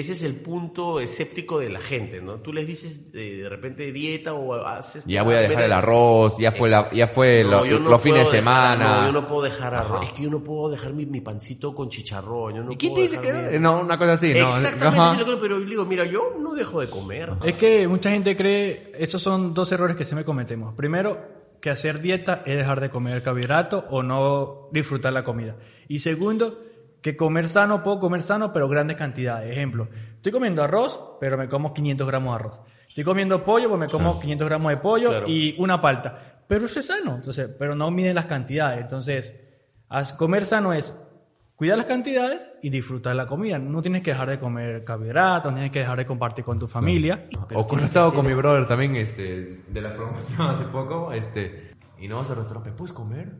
ese es el punto escéptico de la gente, ¿no? Tú les dices eh, de repente dieta o haces... Ya voy a dejar el arroz, ya fue, la, ya fue No, lo- no los fines de semana. no, yo no puedo dejar arroz. Es que yo no puedo dejar mi, mi pancito con chicharrón. Yo no ¿Y quién puedo te dice dejar que mi- no? Una cosa así, ¿no? Exactamente, Ajá. sí lo creo, pero yo digo, mira, yo no dejo de comer. Es que mucha gente cree, esos son dos errores que siempre cometemos. Primero, que hacer dieta es dejar de comer carbohidratos o no disfrutar la comida. Y segundo, que comer sano, puedo comer sano, pero grandes cantidades. Ejemplo, estoy comiendo arroz, pero me como 500 gramos de arroz. Estoy comiendo pollo, pues me como 500 gramos de pollo Claro. y una palta. Pero eso es sano, entonces, pero no miden las cantidades. Entonces, comer sano es cuidar las cantidades y disfrutar la comida. No tienes que dejar de comer carbohidratos, no tienes que dejar de compartir con tu familia. O con con mi brother también, este, de la promoción hace poco, este, y no vamos al restaurante, ¿puedes comer?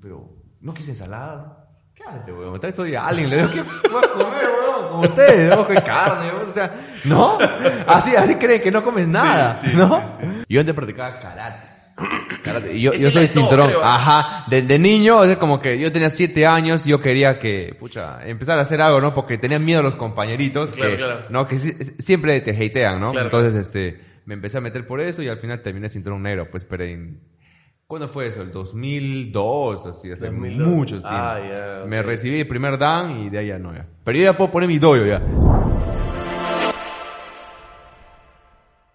Pero no quise ensalada. Cállate, weón, me traes hoy a alguien, le digo, ¿qué puedes comer, weón? Como ustedes, ojo de carne, weón, o sea, ¿no? Así, así creen que no comes nada, ¿no? Yo antes practicaba karate. Karate. Y yo, yo soy cinturón. creo. Ajá. De, de niño, es como que yo tenía siete años yo quería que, pucha, empezar a hacer algo, ¿no? Porque tenía miedo a los compañeritos Claro, que, claro. ¿no? Que si- siempre te hatean, ¿no? Claro, Entonces, este, me empecé a meter por eso y al final terminé cinturón negro, pues, pero en... ¿Cuándo fue eso? El 2002, así, hace 2002. muchos tiempos. Ah, ok. Me recibí el primer dan y de ahí ya no, ya. Pero yo ya puedo poner mi doyo ya.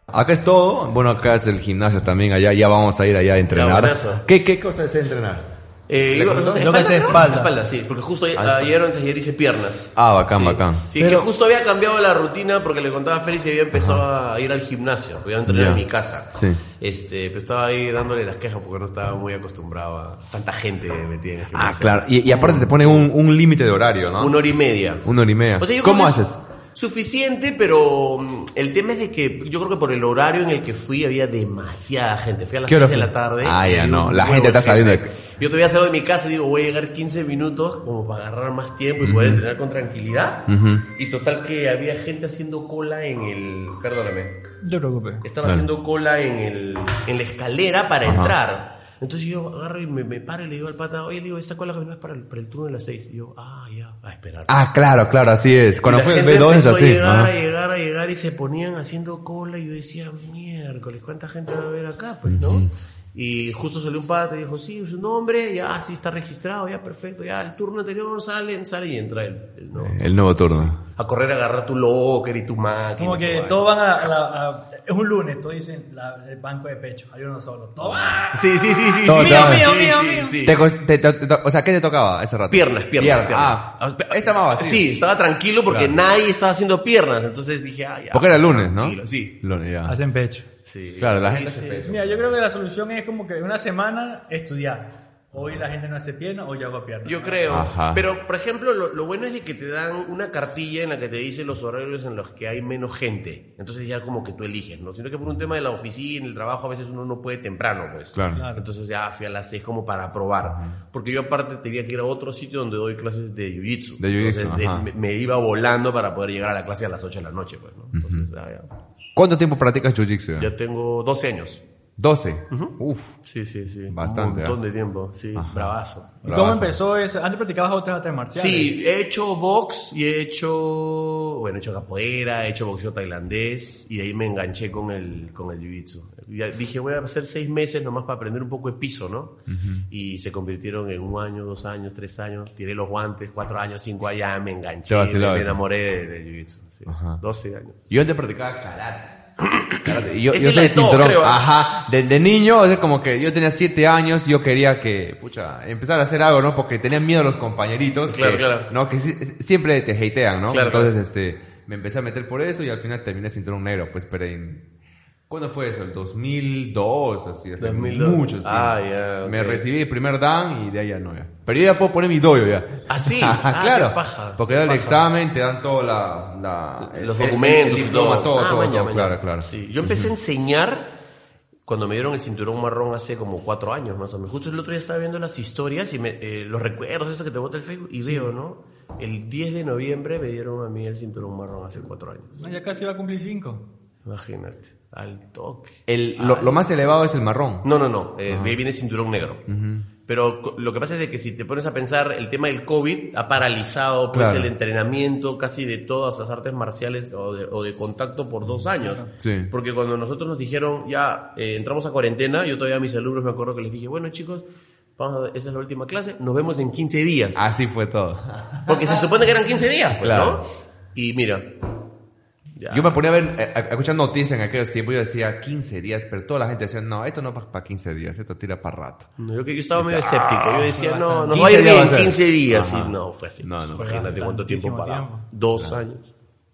Acá es todo. Bueno, acá es el gimnasio también. Allá ya vamos a ir allá a entrenar. ¿Qué, ¿Qué cosa es entrenar? Eh, ¿Le iba- no sé, Lo que es creo? espalda. Espalda, sí, porque justo ayer o antes de ayer hice piernas. Ah, bacán, Sí. bacán. Sí, Pero- que justo había cambiado la rutina porque le contaba a Félix y había empezado a ir al gimnasio, porque iba a entrenar Ya. en mi casa. Sí. Este, pero estaba ahí dándole las quejas porque no estaba muy acostumbrado a tanta gente metida en el Ah, gimnasio. claro. Y, y aparte te pone un, un límite de horario, ¿no? Una hora y media. Una hora y media. O sea, yo ¿Cómo haces? es Suficiente, pero mm, el tema es de que yo creo que por el horario en el que fui había demasiada gente. Fui a las ¿Qué hora 6 de fue? la tarde. Ah, ya, no, la gente está saliendo de- Yo todavía salgo de mi casa y digo, voy a llegar 15 minutos como para agarrar más tiempo y poder entrenar con tranquilidad. Y total que había gente haciendo cola en el... Perdóname. No te preocupes. Estaba haciendo cola en, el, en la escalera para entrar. Entonces yo agarro y me, me paro y le digo al pata, oye, le digo, esta cola que no es para el, para el turno de las 6. Y yo, ah, ya, a esperar. Ah, claro, claro, así es. Cuando fue el gente B2 es así. a llegar, Ajá. a llegar, a llegar y se ponían haciendo cola y yo decía, miércoles, ¿cuánta gente va a haber acá? Pues, ¿no? Y justo salió un pata y dijo, sí, su nombre, ya, sí está registrado, ya, perfecto, ya, el turno anterior salen, sale y entra el, el nuevo. El nuevo turno. A correr a agarrar tu locker y tu máquina. Como que todos van a, a Es un lunes, todos dicen la- el banco de pecho. Hay uno solo. Vaina. Sí, sí, sí, sí. Sí, Mío, sí, mío, sí, mío. sí. Te te- te- te- o sea, ¿qué te tocaba ese rato? Piernas, piernas, piernas. Ah, esta más vacío. Sí, estaba tranquilo porque Claro. nadie estaba haciendo piernas. Entonces dije, ah, ya. Porque era lunes, ¿no? tranquilo, Sí. Lunes, ya. Hacen pecho. Sí. Claro, la gente sí. hace pecho. Mira, yo creo que la solución es como que una semana estudiar. Hoy la gente no hace pierna, hoy yo hago pierna. Yo creo. Ajá. Pero, por ejemplo, lo, lo bueno es de que te dan una cartilla en la que te dice los horarios en los que hay menos gente. Entonces ya como que tú eliges, ¿no? Sino que por un tema de la oficina, el trabajo, a veces uno no puede temprano, pues. Claro. Claro. Entonces ya fui a las seis como para probar. Porque yo aparte tenía que ir a otro sitio donde doy clases de jiu-jitsu. De jiu-jitsu, Entonces, de- me, me iba volando para poder llegar a la clase a las 8 de la noche, pues, ¿no? Entonces, ya, ya. ¿Cuánto tiempo practicas jiu-jitsu? Ya tengo 12 años. 12. Uf. Sí, sí, sí. Bastante, Un montón ¿ah? de tiempo, sí. Bravazo. ¿Y cómo empezó eso? Antes practicabas otras artes marciales. Sí, he hecho box y he hecho, bueno, he hecho capoeira, he hecho boxeo tailandés y de ahí me enganché con el, con el jiu-jitsu. Ya dije, voy a hacer seis meses nomás para aprender un poco de piso, ¿no? Y se convirtieron en un año, dos años, tres años, tiré los guantes, cuatro años, cinco años, ya me enganché, me, enamoré de, jiu-jitsu, sí. Ajá. 12 años. Yo antes practicaba karate. Karate. Yo, yo soy cinturón. creo, ¿ah? Ajá. De, de niño, es como que yo tenía siete años y yo quería que, pucha, empezar a hacer algo, ¿no? Porque tenía miedo a los compañeritos. Claro, que, claro. ¿no? Que si- siempre te hatean, ¿no? Claro, Entonces, este, me empecé a meter por eso y al final terminé cinturón negro. Pues, pero en, ¿cuándo fue eso? El 2002, así, hace 2002. muchos Ah, ya, Me recibí el primer dan y de ahí ya no, ya. Pero yo ya puedo poner mi doyo ya. ¿Ah, sí? Ah, claro. qué paja, Porque da el examen, te dan toda la, la- los el- documentos el y diploma, todo. todo, Ah, todo, maña, todo, maña. claro, claro. Sí, yo empecé a enseñar cuando me dieron el cinturón marrón hace como cuatro años más o menos. Justo el otro día estaba viendo las historias y me, eh, los recuerdos, esto que te bota el Facebook, y veo, ¿no? El 10 de noviembre me dieron a mí el cinturón marrón hace cuatro años. No, ya casi va a cumplir cinco. Imagínate, al toque. El, lo, lo más elevado es el marrón. No, no, no, eh, de ahí viene cinturón negro. Pero lo que pasa es de que si te pones a pensar, el tema del COVID ha paralizado pues Claro. el entrenamiento casi de todas las artes marciales o de, o de contacto por dos años. Sí. Porque cuando nosotros nos dijeron, ya eh, entramos a cuarentena, yo todavía a mis alumnos me acuerdo que les dije, bueno chicos, vamos a, esa es la última clase, nos vemos en 15 días. Así fue todo. Porque se supone que eran 15 días, pues, Claro. ¿no? Y mira. Ya. Yo me ponía a ver, eh, a- a escuchar noticias en aquellos tiempos y yo decía 15 días, pero toda la gente decía, no, esto no es para 15 días, esto tira para rato. No, yo, que yo estaba medio escéptico. Yo decía, no, 15 va a ir bien ser. 15 días. Y no, fue así. No, no. Imagínate cuánto tiempo para. Dos años.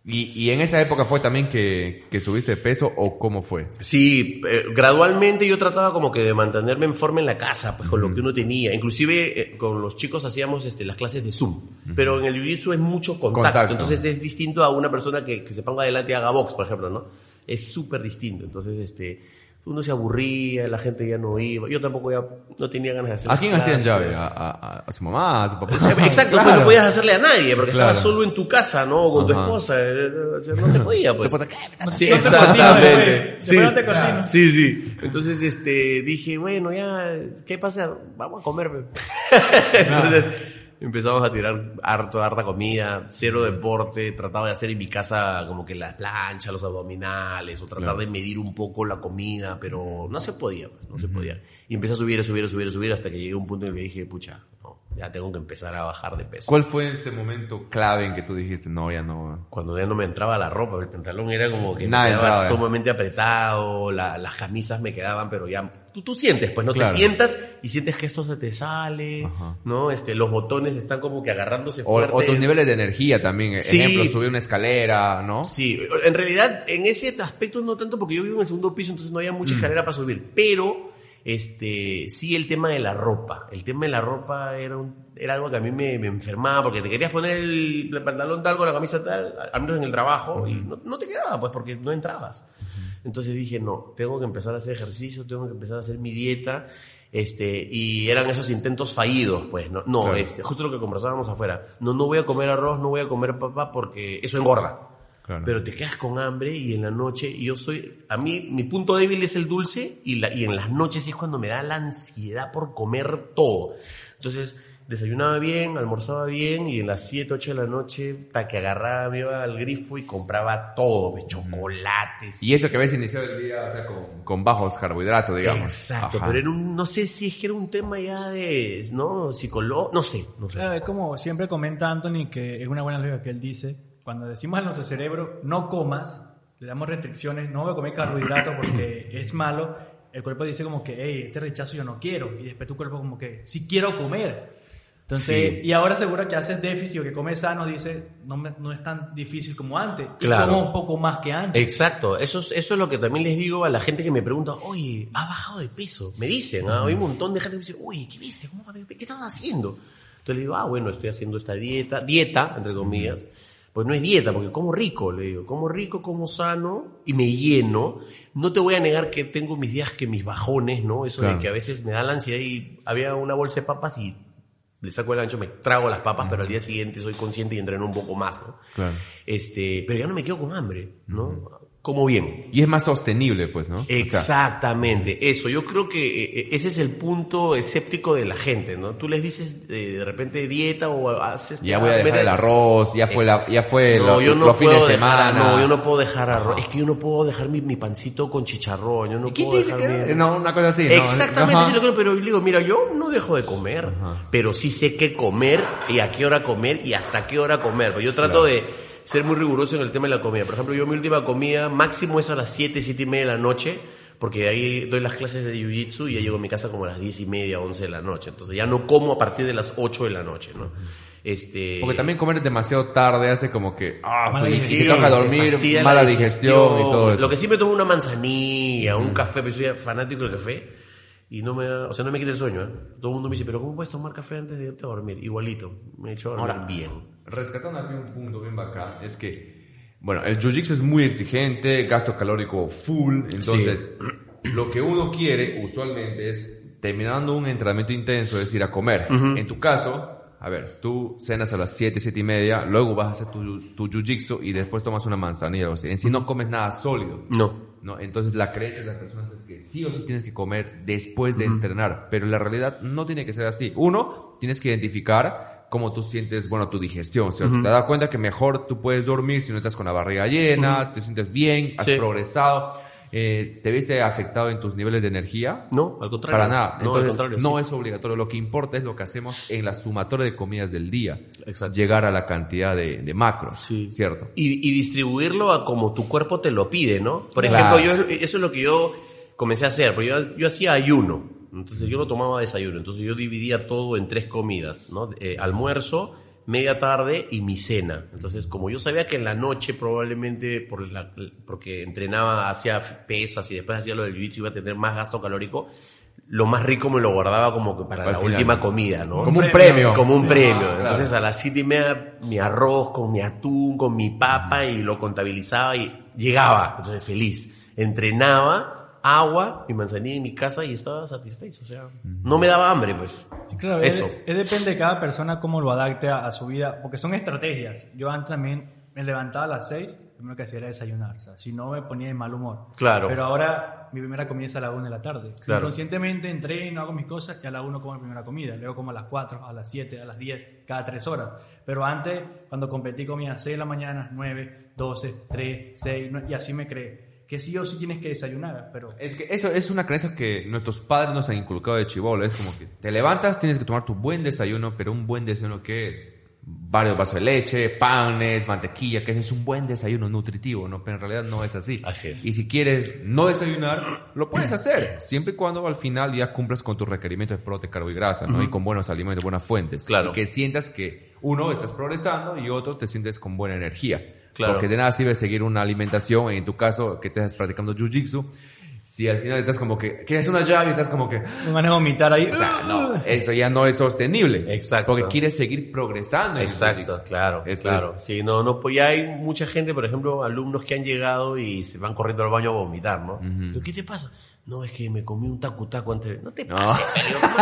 ¿Y, y en esa época fue también que, que subiste de peso o cómo fue? Sí, eh, gradualmente yo trataba como que de mantenerme en forma en la casa, pues con lo que uno tenía. Inclusive eh, con los chicos hacíamos este, las clases de Zoom. Pero en el Jiu-Jitsu es mucho contacto. Contacto. Entonces es distinto a una persona que, que se ponga adelante y haga box, por ejemplo, ¿no? Es súper distinto. Entonces, este, uno se aburría, la gente ya no iba. Yo tampoco ya no tenía ganas de hacer ¿A quién hacían llave? ¿A, a- a su mamá? ¿A su papá? Exacto, Claro. pues no podías hacerle a nadie, porque Claro. estabas solo en tu casa, ¿no? O con tu esposa, eh, o sea, no se podía, pues. Sí, exactamente. Sí, sí, sí. Entonces, este, dije, bueno, ya, ¿qué pasa? Vamos a comer. Entonces, empezamos a tirar harto, harta comida, cero deporte, trataba de hacer en mi casa como que la plancha, los abdominales, o tratar Claro. de medir un poco la comida, pero no se podía, pues, no se podía. Y empecé a subir, a subir, a subir, a subir, hasta que llegué a un punto en el que dije, pucha, ya tengo que empezar a bajar de peso. ¿Cuál fue ese momento clave en que tú dijiste, no, ya no? Cuando ya no me entraba la ropa, el pantalón era como que Nada quedaba entraba. sumamente apretado, la- las camisas me quedaban, pero ya tú, tú sientes, pues no Claro. te sientas y sientes que esto se te sale, Ajá. ¿no? Este, los botones están como que agarrándose O, fuerte. o tus niveles de energía también. Sí. Ejemplo, subir una escalera, ¿no? Sí, en realidad en ese aspecto no tanto porque yo vivo en el segundo piso, entonces no había mucha Mm. escalera para subir, pero este sí el tema de la ropa, el tema de la ropa era un- era algo que a mí me, me enfermaba porque te querías poner el, el pantalón tal con la camisa tal, al menos en el trabajo y no, no te quedaba pues porque no entrabas. Entonces dije, no, tengo que empezar a hacer ejercicio, tengo que empezar a hacer mi dieta. Este, y eran esos intentos fallidos, pues, no, no, Claro. este, justo lo que conversábamos afuera. No, no voy a comer arroz, no voy a comer papa porque eso engorda. Claro. Pero te quedas con hambre y en la noche, y yo soy, a mí, mi punto débil es el dulce y, la, y en las noches es cuando me da la ansiedad por comer todo. Entonces, desayunaba bien, almorzaba bien y en las 7, 8 de la noche, hasta que agarraba, me iba al grifo y compraba todo, pues, chocolates. Y eso que habías iniciado el día, o sea, con, con bajos carbohidratos, digamos. Exacto, Ajá. pero era un, no sé si es que era un tema ya de, ¿no? Psicológico, no sé, no sé. Claro, es como siempre comenta Anthony que es una buena lógica que él dice, cuando decimos a nuestro cerebro no comas, le damos restricciones, no voy a comer carbohidratos porque es malo, el cuerpo dice como que, hey, este rechazo yo no quiero, y después tu cuerpo como que, sí quiero comer. Entonces, Sí. y ahora seguro que haces déficit o que comes sano, dice, no, me- no es tan difícil como antes, y Claro. como un poco más que antes. Exacto, eso es, eso es lo que también les digo a la gente que me pregunta, oye, ¿has bajado de peso? Me dicen, ¿ah? hay un montón de gente que me dice, oye, ¿qué viste? ¿Cómo? ¿Qué estás haciendo? Entonces le digo, ah, bueno, estoy haciendo esta dieta, dieta, entre comillas, pues no es dieta, porque como rico, le digo, como rico, como sano y me lleno. No te voy a negar que tengo mis días que mis bajones, ¿no? Eso Claro. de que a veces me da la ansiedad y había una bolsa de papas y le saco el ancho, me trago las papas, pero al día siguiente soy consciente y entreno un poco más, ¿no? Claro. Este, pero ya no me quedo con hambre, ¿no? Como bien. Y es más sostenible, pues, ¿no? O sea, Exactamente, eso. Yo creo que eh, ese es el punto escéptico de la gente, ¿no? Tú les dices eh, de repente dieta o haces... ya voy a dejar el arroz, ya fue, la, ya fue No, lo- yo no los fines de dejar, semana. no, yo no puedo dejar arroz. Es que yo no puedo dejar mi, mi pancito con chicharrón, yo no ¿Quién puedo dejar mi- No, una cosa así. Exactamente, sí lo creo, pero le digo, mira, yo no dejo de comer, pero sí sé qué comer y a qué hora comer y hasta qué hora comer. Pues yo trato Claro. de ser muy riguroso en el tema de la comida. Por ejemplo, yo mi última comida máximo es a las 7, 7 y media de la noche, porque de ahí doy las clases de Jiu-Jitsu y ya llego a mi casa como a las 10 y media, 11 de la noche. Entonces ya no como a partir de las 8 de la noche, ¿no? Este... Porque también comer demasiado tarde hace como que, ah, Mala digestión, que toca dormir, mala digestión, y todo eso. Lo que sí me tomo una manzanilla, un café, pero soy fanático del café y no me da, o sea, no me quita el sueño, ¿eh? Todo el mundo me dice, pero ¿cómo puedes tomar café antes de irte a dormir? Igualito, me he hecho dormir Ahora, bien. Rescatando aquí un punto bien bacán, es que, bueno, el jiu-jitsu es muy exigente, gasto calórico full, entonces, lo que uno quiere usualmente es, terminando un entrenamiento intenso, es ir a comer. En tu caso, a ver, tú cenas a las 7, 7 y media, luego vas a hacer tu, tu jiu-jitsu y después tomas una manzanilla o así. En sí no comes nada sólido. No. ¿no? Entonces la creencia de las personas es que sí o sí tienes que comer después de entrenar, pero la realidad no tiene que ser así. Uno, tienes que identificar cómo tú sientes, bueno, tu digestión, ¿cierto? Te das cuenta que mejor tú puedes dormir si no estás con la barriga llena, te sientes bien, has Sí. progresado. Eh, ¿Te viste afectado en tus niveles de energía? No, al contrario. Para nada. No, al Entonces, contrario. no sí. es obligatorio. Lo que importa es lo que hacemos en la sumatoria de comidas del día. Exacto. Llegar a la cantidad de, de macros. Sí. ¿Cierto? Y, y distribuirlo a como tu cuerpo te lo pide, ¿no? Por Claro. ejemplo, yo, eso es lo que yo comencé a hacer, porque yo, yo hacía ayuno, entonces yo no tomaba desayuno, entonces yo dividía todo en tres comidas, ¿no? Eh, almuerzo, media tarde y mi cena. Entonces, como yo sabía que en la noche probablemente, por la- porque entrenaba, hacía pesas y después hacía lo del jiu-jitsu, iba a tener más gasto calórico, lo más rico me lo guardaba como que para Al la final. última comida, ¿no? Como un premio. Como un premio. claro. Entonces a las siete y media mi arroz con mi atún, con mi papa y lo contabilizaba y llegaba. Entonces feliz. Entrenaba, agua, mi manzanilla en mi casa y estaba satisfecho. O sea, no me daba hambre, pues. Sí, claro, Eso. Es, es depende de cada persona cómo lo adapte a, a su vida, porque son estrategias. Yo antes también me levantaba a las 6, lo primero que hacía era desayunar, o sea, si no me ponía de mal humor. Claro. Pero ahora mi primera comida es a la 1 de la tarde. Claro. Inconscientemente entreno, hago mis cosas y a la 1 como mi primera comida, luego como a las 4, a las 7, a las 10, cada 3 horas. Pero antes, cuando competí comía a 6 de la mañana, 9, 12, 3, 6, y así me creé. Que sí o sí tienes que desayunar, pero... Es que eso es una creencia que nuestros padres nos han inculcado de chivolo. Es como que te levantas, tienes que tomar tu buen desayuno, pero un buen desayuno ¿qué es? Varios vasos de leche, panes, mantequilla, que es un buen desayuno nutritivo, ¿no? Pero en realidad no es así. Así es. Y si quieres no desayunar, lo puedes hacer, siempre y cuando al final ya cumplas con tus requerimientos de proteína, carbo y grasa, ¿no? Y con buenos alimentos, buenas fuentes. Claro. Y que sientas que uno estás progresando y otro te sientes con buena energía. Claro. Porque de nada sirve seguir una alimentación, en tu caso, que estés practicando jiu-jitsu, si al final estás como que, quieres una llave y estás como que, Me van a vomitar ahí. o sea, no, eso ya no es sostenible. Exacto. Porque quieres seguir progresando. Exacto, claro, Eso claro. es. Sí, no, no, pues ya hay mucha gente, por ejemplo, alumnos que han llegado y se van corriendo al baño a vomitar, ¿no? Pero, ¿Qué te pasa? No, es que me comí un tacu tacu antes. de-". No te No. pases, ¿cómo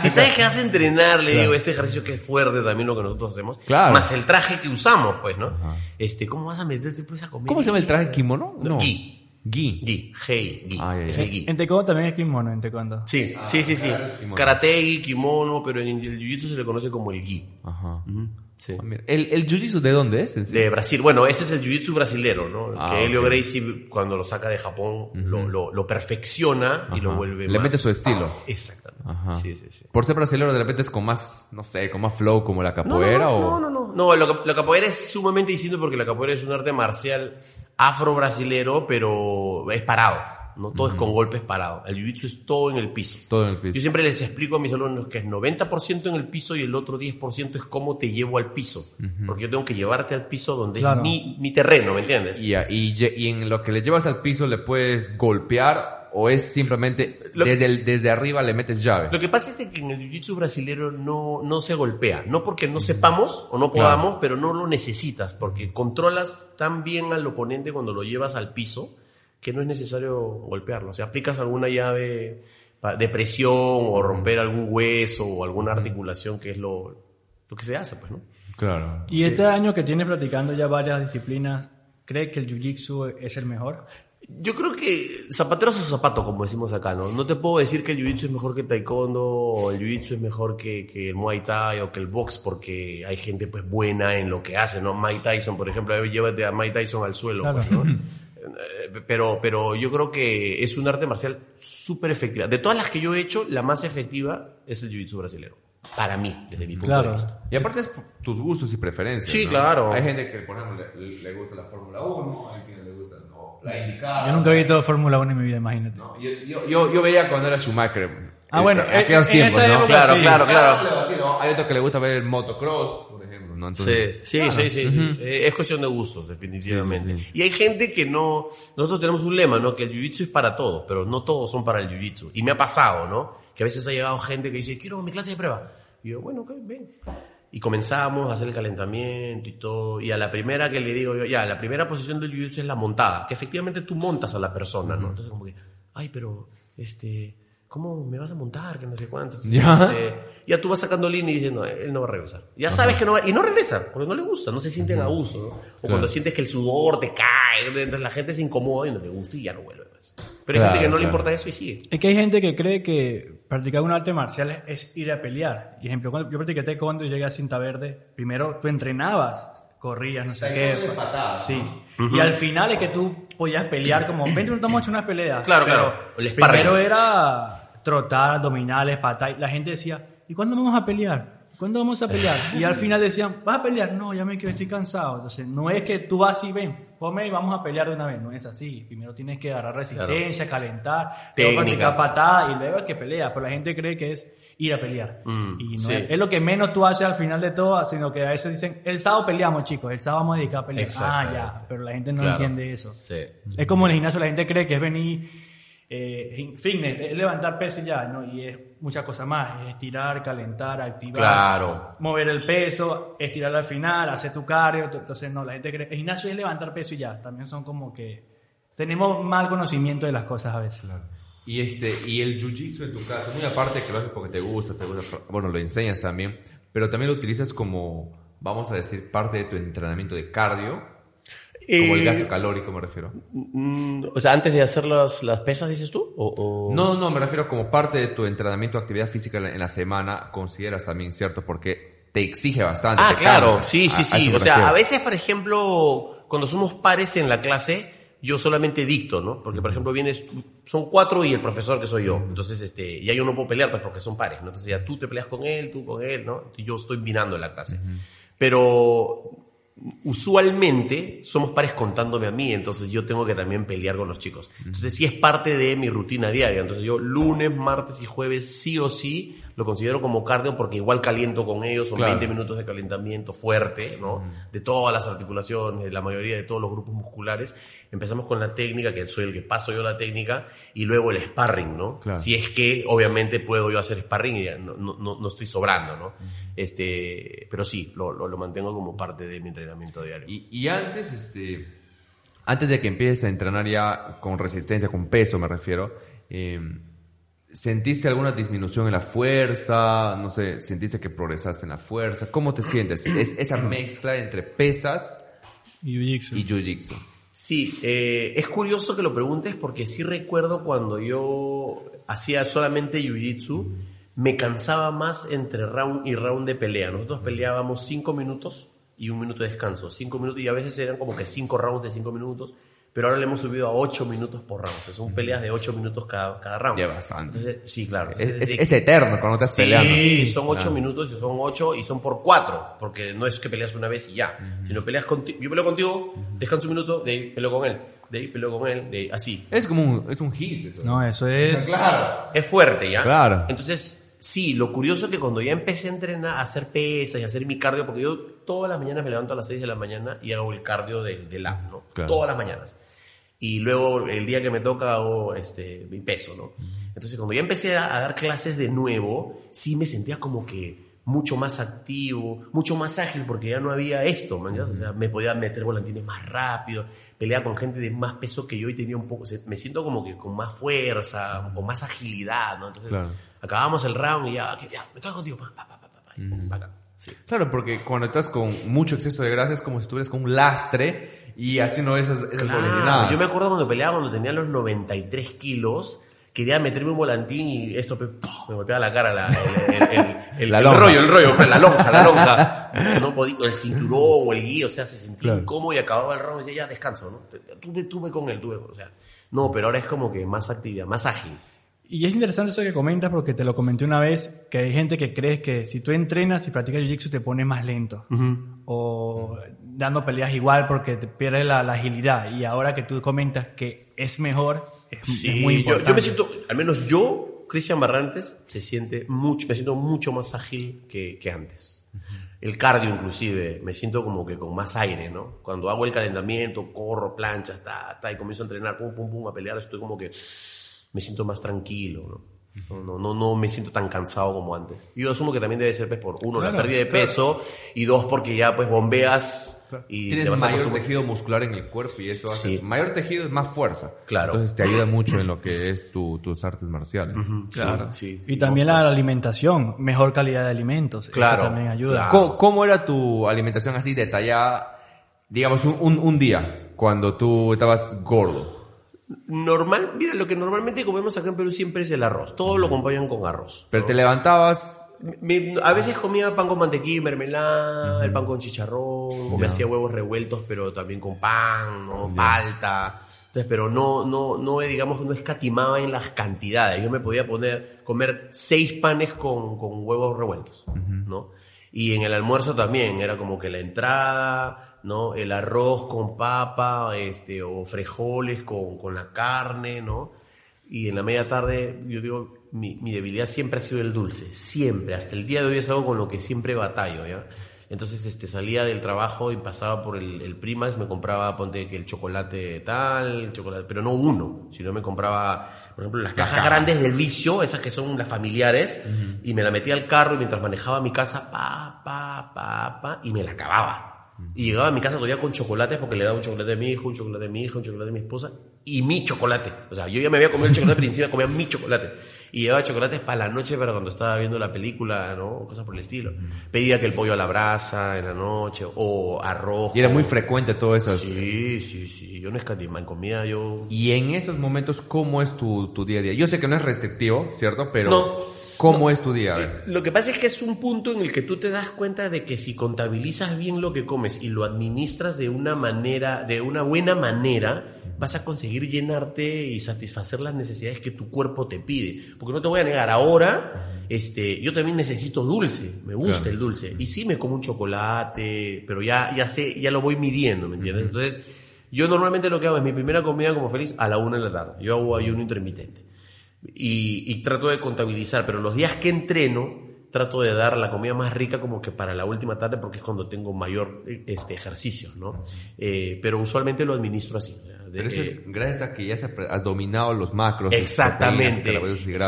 se- Si sabes que vas a entrenar, le digo, este ejercicio que es fuerte también lo que nosotros hacemos. Claro. Más el traje que usamos, pues, ¿no? Este, ¿cómo vas a meterte pues a comer? ¿Cómo se llama el traje kimono? No, gi. Gi. Gi, hey, gi. Ah, ya, ya. Es el gi. En taekwondo también es kimono, en taekwondo. Sí, sí, sí, sí. claro, es kimono. Karate, kimono, pero en el jiu-jitsu se le conoce como el gi. Ajá. Ujú, Sí. Ah. ¿El, el jiu-jitsu de dónde es? sí? De Brasil. Bueno, ese es el jiu-jitsu brasilero, ¿no? Ah, que Helio. Gracie, cuando lo saca de Japón, lo, lo, lo perfecciona y lo vuelve Le más- mete su estilo. Exactamente. Ajá. Sí, sí, sí. Por ser brasileño de repente es con más, no sé, con más flow como la No, capoeira no, o... no, no, no. No, lo- la capoeira es sumamente distinto porque la capoeira es un arte marcial afro-brasilero, pero es parado. No todo es con golpes parados. El jiu-jitsu es todo en el piso. Todo en el piso. Yo siempre les explico a mis alumnos que es 90% en el piso y el otro 10% es cómo te llevo al piso. Porque yo tengo que llevarte al piso donde Claro. es mi, mi terreno, ¿me entiendes? Y, y, y en lo que le llevas al piso le puedes golpear o es simplemente Lo- desde, el- desde arriba le metes llave. Lo que pasa es que en el jiu-jitsu brasilero no, no se golpea. No porque no sepamos o no podamos, pero no lo necesitas. Porque controlas tan bien al oponente cuando lo llevas al piso que no es necesario golpearlo. O sea, aplicas alguna llave de presión o romper algún hueso o alguna articulación que es lo, lo que se hace, pues, ¿no? Claro. Y este año que tienes practicando ya varias disciplinas, ¿crees que el jiu-jitsu es el mejor? Yo creo que zapatero a su zapato, como decimos acá, ¿no? No te puedo decir que el jiu-jitsu es mejor que taekwondo o el jiu-jitsu es mejor que, que el muay thai o que el box porque hay gente pues buena en lo que hace, ¿no? Mike Tyson, por ejemplo, a ver, llévate a Mike Tyson al suelo, Claro. pues, ¿no? Eh, Pero, pero yo creo que es un arte marcial súper efectiva. De todas las que yo he hecho, la más efectiva es el jiu-jitsu brasileño. Para mí, desde mi punto Claro. de vista. Y aparte es tus gustos y preferencias. Sí, ¿no? claro. Hay gente que, por ejemplo, le, le gusta la Fórmula 1, hay quien le gusta no, la indicada. Yo nunca he visto Fórmula 1 en mi vida, imagínate. No, yo, yo, yo, yo veía cuando era Schumacher. Ah, bueno, en aquellos en tiempos, esa ¿no? época Claro, sí. claro, claro. Claro, sí, ¿no? Hay otro que le gusta ver el motocross, ¿no? Entonces, Sí, sí, sí, sí, sí. Eh, Es cuestión de gustos, definitivamente. Sí, Y hay gente que no... Nosotros tenemos un lema, ¿no? Que el jiu-jitsu es para todos, pero no todos son para el jiu-jitsu. Y me ha pasado, ¿no? Que a veces ha llegado gente que dice, quiero mi clase de prueba. Y yo, bueno, ok, ven. Y comenzamos a hacer el calentamiento y todo. Y a la primera que le digo yo, ya, la primera posición del jiu-jitsu es la montada. Que efectivamente tú montas a la persona, ¿no? Entonces como que, ay, pero, este... ¿cómo me vas a montar? Que no sé cuánto. Entonces, Ya. este, ya tú vas sacando línea y dices, no, él no va a regresar. Ya sabes que no va, y no regresa, porque no le gusta, no se siente en abuso, ¿no? O cuando sientes que el sudor te cae, entonces la gente se incomoda y no le gusta y ya no vuelve más. Pero hay Claro, gente que no le claro. importa eso y sigue. Es que hay gente que cree que practicar un arte marcial es, ir a pelear. Y ejemplo, cuando yo practiqué taekwondo y llegué a cinta verde, primero tú entrenabas, corrías, no sé qué. patadas, Sí. Y al final es que tú podías pelear como 20 minutos hemos hecho unas peleas. Claro, pero claro, el sparring. Primero era trotar, abdominales, patar. La gente decía, ¿y cuándo vamos a pelear? ¿Cuándo vamos a pelear? Y al final decían, ¿vas a pelear? No, ya me quedo, estoy cansado. Entonces, no es que tú vas y ven, come y vamos a pelear de una vez. No es así. Primero tienes que agarrar resistencia, calentar, luego Técnica. practicar patada y luego es que pelea. Pero la gente cree que es ir a pelear. Mm, y no sí. es, es lo que menos tú haces al final de todo, sino que a veces dicen, el sábado peleamos, chicos, el sábado vamos a dedicar a pelear. Ah, ya. Pero la gente no Claro. entiende eso. Sí. Es como en el gimnasio, la gente cree que es venir, eh, fitness, es levantar peso y ya, ¿no? Y es muchas cosas más, es estirar, calentar, activar, Claro. mover el peso, estirar al final, hacer tu cardio, entonces no, la gente cree, el gimnasio es levantar peso y ya, también son como que tenemos mal conocimiento de las cosas a veces. Y este y el jiu-jitsu en tu caso, muy aparte que lo haces porque te gusta, te gusta, bueno, lo enseñas también, pero también lo utilizas como vamos a decir parte de tu entrenamiento de cardio, como el Eh, gasto calórico me refiero. Mm, o sea, antes de hacer las, las pesas, dices tú? O, o- No, no, me refiero como parte de tu entrenamiento, actividad física en la- semana, consideras también, ¿cierto? Porque te exige bastante. Ah, claro, cansa. sí, sí, A- a sí. me O sea, a veces, por ejemplo, cuando somos pares en la clase, yo solamente dicto, ¿no? Porque, por ejemplo, vienes, son cuatro y el profesor que soy yo. Entonces, este, ya yo no puedo pelear, pues, porque son pares, ¿no? Entonces, ya tú te peleas con él, tú con él, ¿no? Y yo estoy mirando en la clase. Pero usualmente somos pares contándome a mí, entonces yo tengo que también pelear con los chicos. Entonces sí es parte de mi rutina diaria. Entonces yo lunes, martes y jueves sí o sí lo considero como cardio porque igual caliento con ellos, son Claro. 20 minutos de calentamiento fuerte, ¿no? De todas las articulaciones, de la mayoría de todos los grupos musculares. Empezamos con la técnica, que soy el que paso yo la técnica, y luego el sparring, ¿no? Claro. Si es que obviamente puedo yo hacer sparring y ya no, no, no- estoy sobrando, ¿no? Este, pero sí, lo, lo, lo mantengo como parte de mi entrenamiento diario. Y, y antes, este, antes de que empieces a entrenar ya con resistencia, con peso me refiero, eh, ¿sentiste alguna disminución en la fuerza? No sé, ¿sentiste que progresaste en la fuerza? ¿Cómo te sientes? Es esa mezcla entre pesas Y jiu-jitsu. Sí, eh, es curioso que lo preguntes porque sí recuerdo cuando yo hacía solamente jiu-jitsu, me cansaba más entre round y round de pelea. Nosotros peleábamos cinco minutos y un minuto de descanso. Cinco minutos y a veces eran como que cinco rounds de cinco minutos, pero ahora le hemos subido a ocho minutos por round. O sea, son peleas de ocho minutos cada, cada round. Ya bastante. Entonces, sí, claro. Es, Entonces, es- de- es eterno cuando estás Sí, peleando. son ocho Claro. minutos y son ocho y son por cuatro, porque no es que peleas una vez y ya, sino peleas contigo, yo peleo contigo, descanso un minuto, de ahí peleo con él, de ahí peleo con él, de ahí, así. Es como un, es un hit. eso. No, eso es... Claro. Es fuerte, ¿ya? Claro. Entonces, sí, lo curioso es que cuando ya empecé a entrenar, a hacer pesas y a hacer mi cardio, porque yo todas las mañanas me levanto a las 6 de la mañana y hago el cardio del, del app, ¿no? Claro. Todas las mañanas. Y luego el día que me toca hago este, mi peso, ¿no? Entonces cuando ya empecé a, a dar clases de nuevo, sí me sentía como que mucho más activo, mucho más ágil, porque ya no había esto, man. O sea, me podía meter volantines más rápido, peleaba con gente de más peso que yo y tenía un poco, se- me siento como que con más fuerza, con más agilidad, ¿no? Entonces Claro. acabamos el round y ya, ya, me toca contigo, pa, pa, pa, pa, y pum, pa acá. Sí. Claro, porque cuando estás con mucho exceso de grasa es como si estuvieras con un lastre y haciendo esas, esas Claro, yo me acuerdo cuando peleaba cuando tenía los 93 kilos, quería meterme un volantín y esto me golpeaba la cara, la, el, el- el- el- La el rollo, el rollo, pues, la lonja, la lonja. No podía, el cinturón o el guía, o sea, se sentía Claro. incómodo y acababa el round y decía, ya descanso, ¿no? Tuve, tuve con él, tuve, o sea, no, pero ahora es como que más actividad, más ágil. Y es interesante eso que comentas porque te lo comenté una vez, que hay gente que cree que si tú entrenas y practicas jiu-jitsu te pones más lento. O dando peleas igual porque te pierdes la, la agilidad. Y ahora que tú comentas que es mejor, es, Sí, es muy yo- importante. Yo, me siento, al menos yo, Cristian Barrantes, se siente mucho, me siento mucho más ágil que, que antes. El cardio inclusive, me siento como que con más aire, ¿no? Cuando hago el calentamiento, corro, planchas, ta, ta, y comienzo a entrenar, pum, pum, pum, a pelear, estoy como que me siento más tranquilo, ¿no? No, no, no, no me siento tan cansado como antes. Yo asumo que también debe ser pues, por uno, la Claro, pérdida de peso, y dos, porque ya pues bombeas y te Tienes vas a mayor tejido muscular en el cuerpo y eso hace... Sí. Mayor tejido es más fuerza. Claro. Entonces te ayuda mucho en lo que es tu- tus artes marciales. Sí, sí, Y sí, también la alimentación, mejor calidad de alimentos. Claro, Eso también ayuda. claro. ¿Cómo, cómo era tu alimentación así detallada? Digamos, un, un- un día, cuando tú estabas gordo. Normal, mira, lo que normalmente comemos acá en Perú siempre es el arroz. Todo lo acompañan con arroz. Pero te levantabas... Me- a veces comía pan con mantequilla y mermelada, el pan con chicharrón, o me hacía huevos revueltos, pero también con pan, ¿no? Palta. Entonces, pero no, no, no, eh, digamos, no escatimaba en las cantidades. Yo me podía poner, comer seis panes con, con huevos revueltos, ¿no? Y en el almuerzo también, era como que la entrada, ¿no? El arroz con papa, este, o frijoles con, con la carne, ¿no? Y en la media tarde, yo digo, mi, mi debilidad siempre ha sido el dulce, siempre, hasta el día de hoy es algo con lo que siempre batallo, ¿ya? Entonces, este, salía del trabajo y pasaba por el, el Primax, me compraba, ponte que el chocolate tal, el chocolate, pero no uno, sino me compraba, por ejemplo, las cajas grandes del vicio, esas que son las familiares, y me la metía al carro y mientras manejaba mi casa, pa, pa, pa, pa, y me la acababa. Y llegaba a mi casa todavía con chocolates porque le daba un chocolate a mi hijo, un chocolate a mi hija, un chocolate a mi esposa y mi chocolate. O sea, yo ya me había comido el chocolate, pero encima comía mi chocolate. Y llevaba chocolates para la noche, para cuando estaba viendo la película, ¿no? Cosas por el estilo. Pedía que el pollo a la brasa en la noche, o arroz. Y era muy frecuente todo eso. Sí, sí, sí. Yo no escatimaba en comida, yo... Y en estos momentos, ¿cómo es tu, tu día a día? Yo sé que no es restrictivo, ¿cierto? Pero, No. ¿Cómo es tu día? A ver. Lo que pasa es que es un punto en el que tú te das cuenta de que si contabilizas bien lo que comes y lo administras de una manera, de una buena manera, vas a conseguir llenarte y satisfacer las necesidades que tu cuerpo te pide. Porque no te voy a negar, ahora, este, yo también necesito dulce, me gusta Claro. el dulce. Y sí me como un chocolate, pero ya, ya sé, ya lo voy midiendo, ¿me entiendes? Entonces, yo normalmente lo que hago es mi primera comida como feliz a la una de la tarde. Yo hago ayuno intermitente y, y trato de contabilizar, pero los días que entreno trato de dar la comida más rica como que para la última tarde porque es cuando tengo mayor este ejercicio, ¿no? Eh, pero usualmente lo administro así. o sea, de- Pero eso eh, es gracias a que ya se ha- has dominado los macros. Exactamente.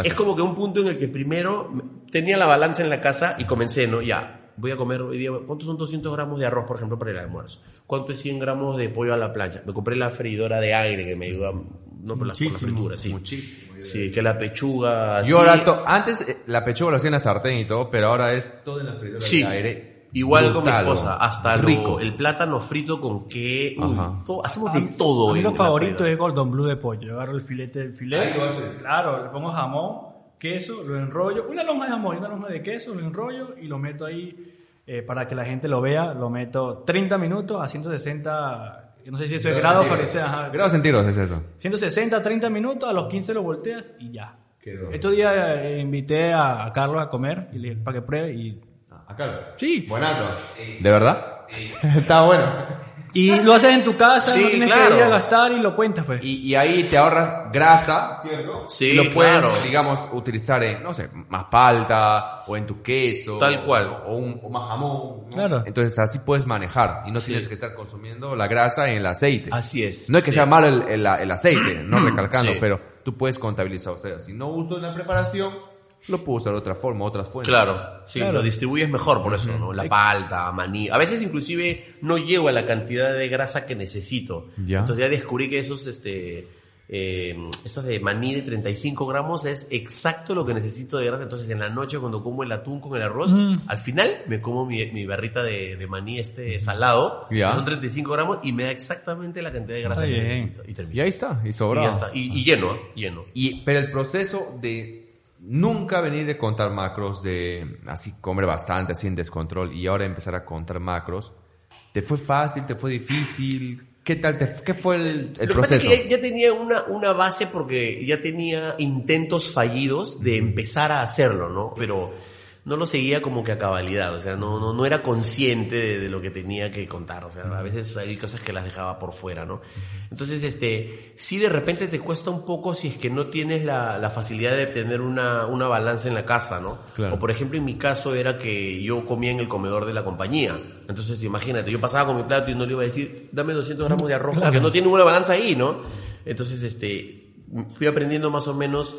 Es como que un punto en el que primero tenía la balanza en la casa y comencé, ¿no? Ya, voy a comer hoy día, ¿cuántos son 200 gramos de arroz, por ejemplo, para el almuerzo? ¿Cuánto es 100 gramos de pollo a la plancha? Me compré la freidora de aire que me ayuda, no por la, por la fritura, sí. Muchísimo. Sí, que la pechuga. Yo sí. ahora to- antes eh, la pechuga lo hacía en la sartén y todo, pero ahora es todo en la freidora Sí, de aire. igual con mi Brutal, esposa, ¿no? hasta lo- rico. el plátano frito con qué, uy, Ajá. todo- hacemos de todo. A mí en lo la favorito es Gordon Blue de pollo. Yo agarro el filete del Ahí filete. lo haces. Claro, le pongo jamón, queso, lo enrollo. Una lonja de jamón y una lonja de queso, lo enrollo y lo meto ahí eh, para que la gente lo vea. Lo meto 30 minutos a 160. No sé si eso es grado Fahrenheit. Grados centígrados es eso. 160, 30 minutos, a los 15 lo volteas y ya. Estos días eh, invité a, a Carlos a comer y le dije para que pruebe y, Acá. Sí. Buenazo. ¿De verdad? Sí. Está bueno. Y lo haces en tu casa, Sí, no tienes claro. que ir a gastar y lo cuentas pues. Y, y ahí te ahorras grasa, ¿cierto? Sí, Y lo puedes, claro. digamos, utilizar en, no sé, más palta o en tu queso. Tal cual. O, un, o más jamón. ¿no? Claro. Entonces así puedes manejar y no Sí. tienes que estar consumiendo la grasa en el aceite. Así es. No es que sí. sea malo el, el- el aceite, no recalcando, Sí. pero tú puedes contabilizar. O sea, si no uso en la preparación, lo puedo usar de otra forma, otras fuentes. Claro, sí, Claro. lo distribuyes mejor por eso, ¿no? La palta, maní. A veces inclusive no llego a la cantidad de grasa que necesito. Ya. Entonces ya descubrí que esos, este, eh, estos de maní de 35 gramos es exacto lo que necesito de grasa. Entonces en la noche cuando como el atún con el arroz, al final me como mi, mi barrita de, de maní este salado, Ya. que son 35 gramos y me da exactamente la cantidad de grasa que bien. necesito. Y termino. Y ahí está, y Y sobrado. ya está. Y, y lleno, lleno. Y, pero el proceso de nunca venir de contar macros, de así comer bastante, así en descontrol, y ahora empezar a contar macros, ¿te fue fácil? ¿Te fue difícil? ¿Qué tal? Te, ¿Qué fue el, el Lo que pasa proceso? es que ya, ya tenía una, una base porque ya tenía intentos fallidos de empezar a hacerlo, ¿no? Pero no lo seguía como que a cabalidad, o sea, no, no, no era consciente de, de lo que tenía que contar, o sea, a veces hay cosas que las dejaba por fuera, ¿no? Entonces, este, sí de repente te cuesta un poco si es que no tienes la, la facilidad de tener una, una balanza en la casa, ¿no? Claro. O por ejemplo, en mi caso era que yo comía en el comedor de la compañía. Entonces, imagínate, yo pasaba con mi plato y no le iba a decir, dame 200 gramos de arroz, porque no tiene una balanza ahí, ¿no? Entonces, este, fui aprendiendo más o menos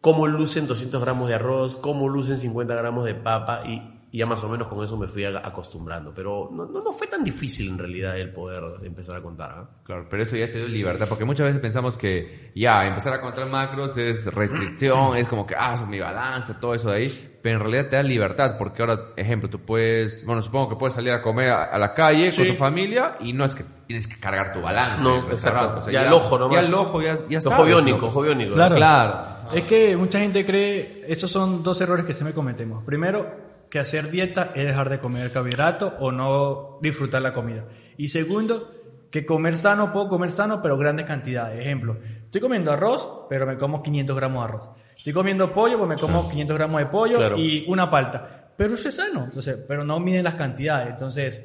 cómo lucen 200 gramos de arroz, cómo lucen 50 gramos de papa y, y ya más o menos con eso me fui acostumbrando. Pero no, no, no fue tan difícil en realidad el poder empezar a contar. ¿ah? Claro, pero eso ya te dio libertad, porque muchas veces pensamos que ya empezar a contar macros es restricción, es como que, ah, es mi balance, todo eso de ahí, pero en realidad te da libertad, porque ahora, ejemplo, tú puedes, bueno, supongo que puedes salir a comer a, a la calle con Sí. tu familia y no es que tienes que cargar tu balance. No, en el restaurante, exacto. Ya el ojo nomás. Ya el ojo, ya, ya Ojo sabes, biónico, ¿no? ojo biónico. Claro. Claro. Es que mucha gente cree, esos son dos errores que se me cometemos. Primero, que hacer dieta es dejar de comer carbohidratos o no disfrutar la comida. Y segundo, que comer sano, puedo comer sano, pero grandes cantidades. Ejemplo, estoy comiendo arroz, pero me como 500 gramos de arroz. Estoy comiendo pollo, pues me como 500 gramos de pollo Claro. y una palta. Pero eso es sano, entonces, pero no miden las cantidades. Entonces,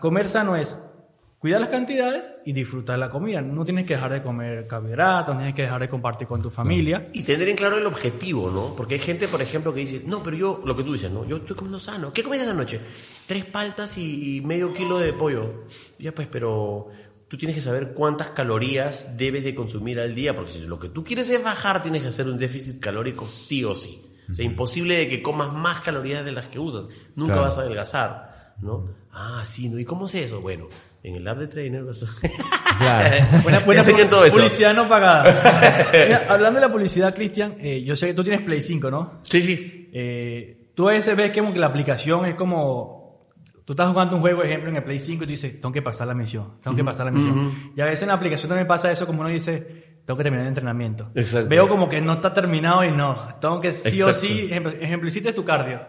comer sano es cuidar las cantidades y disfrutar la comida. No tienes que dejar de comer carbohidratos, no tienes que dejar de compartir con tu familia. Y tener en claro el objetivo, ¿no? Porque hay gente, por ejemplo, que dice, no, pero yo, lo que tú dices, ¿no? Yo estoy comiendo sano. ¿Qué comes en la noche? Tres paltas y medio kilo de pollo. Ya pues, pero tú tienes que saber cuántas calorías debes de consumir al día, porque si lo que tú quieres es bajar, tienes que hacer un déficit calórico sí o sí. O sea, imposible de que comas más calorías de las que usas. Nunca Claro. vas a adelgazar, ¿no? Ah, sí, ¿no? ¿Y cómo es eso? Bueno, en el app de Trainer vas a... Claro. Buena, buena pu- todo eso. publicidad no pagada. Mira, hablando de la publicidad, Cristian, eh, yo sé que tú tienes Play 5, ¿no? Sí, sí. Eh, tú a veces ves que, como que la aplicación es como... Tú estás jugando un juego, ejemplo, en el Play 5 y tú dices, tengo que pasar la misión, tengo que pasar la misión. Y a veces en la aplicación también pasa eso, como uno dice, tengo que terminar el entrenamiento. Exacto. Veo como que no está terminado y no. Tengo que sí o Exacto. sí, ejemplo, ejemplo, hiciste tu cardio.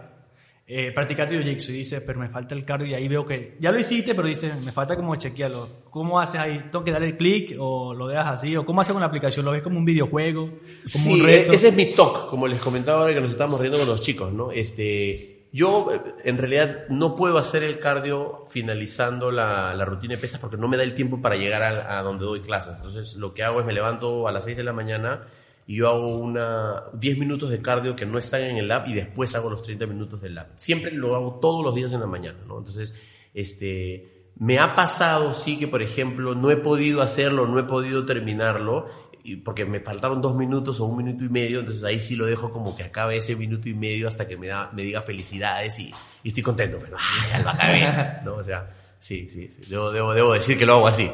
Eh, practicaste jiu-jitsu y dices, pero me falta el cardio y ahí veo que ya lo hiciste, pero dices, me falta como chequearlo. ¿Cómo haces ahí? ¿Tengo que darle clic o lo dejas así? ¿O cómo haces con la aplicación? ¿Lo ves como un videojuego? ¿Como Sí, un reto? ese es mi talk, como les comentaba ahora que nos estamos riendo con los chicos, ¿no? Este, yo eh, en realidad no puedo hacer el cardio finalizando la, la rutina de pesas porque no me da el tiempo para llegar a, a donde doy clases. Entonces lo que hago es me levanto a las 6 de la mañana y yo hago una 10 minutos de cardio que no están en el lab y después hago los 30 minutos del lab. Siempre lo hago todos los días en la mañana, ¿no? Entonces, este, me ha pasado, sí, que por ejemplo no he podido hacerlo, no he podido terminarlo, y porque me faltaron dos minutos o un minuto y medio, entonces ahí sí lo dejo como que acabe ese minuto y medio hasta que me, da, me diga felicidades y, y estoy contento, pero ¡ay, ya lo acabé! ¿No? O sea, sí, sí, sí. Debo, debo, debo decir que lo hago así.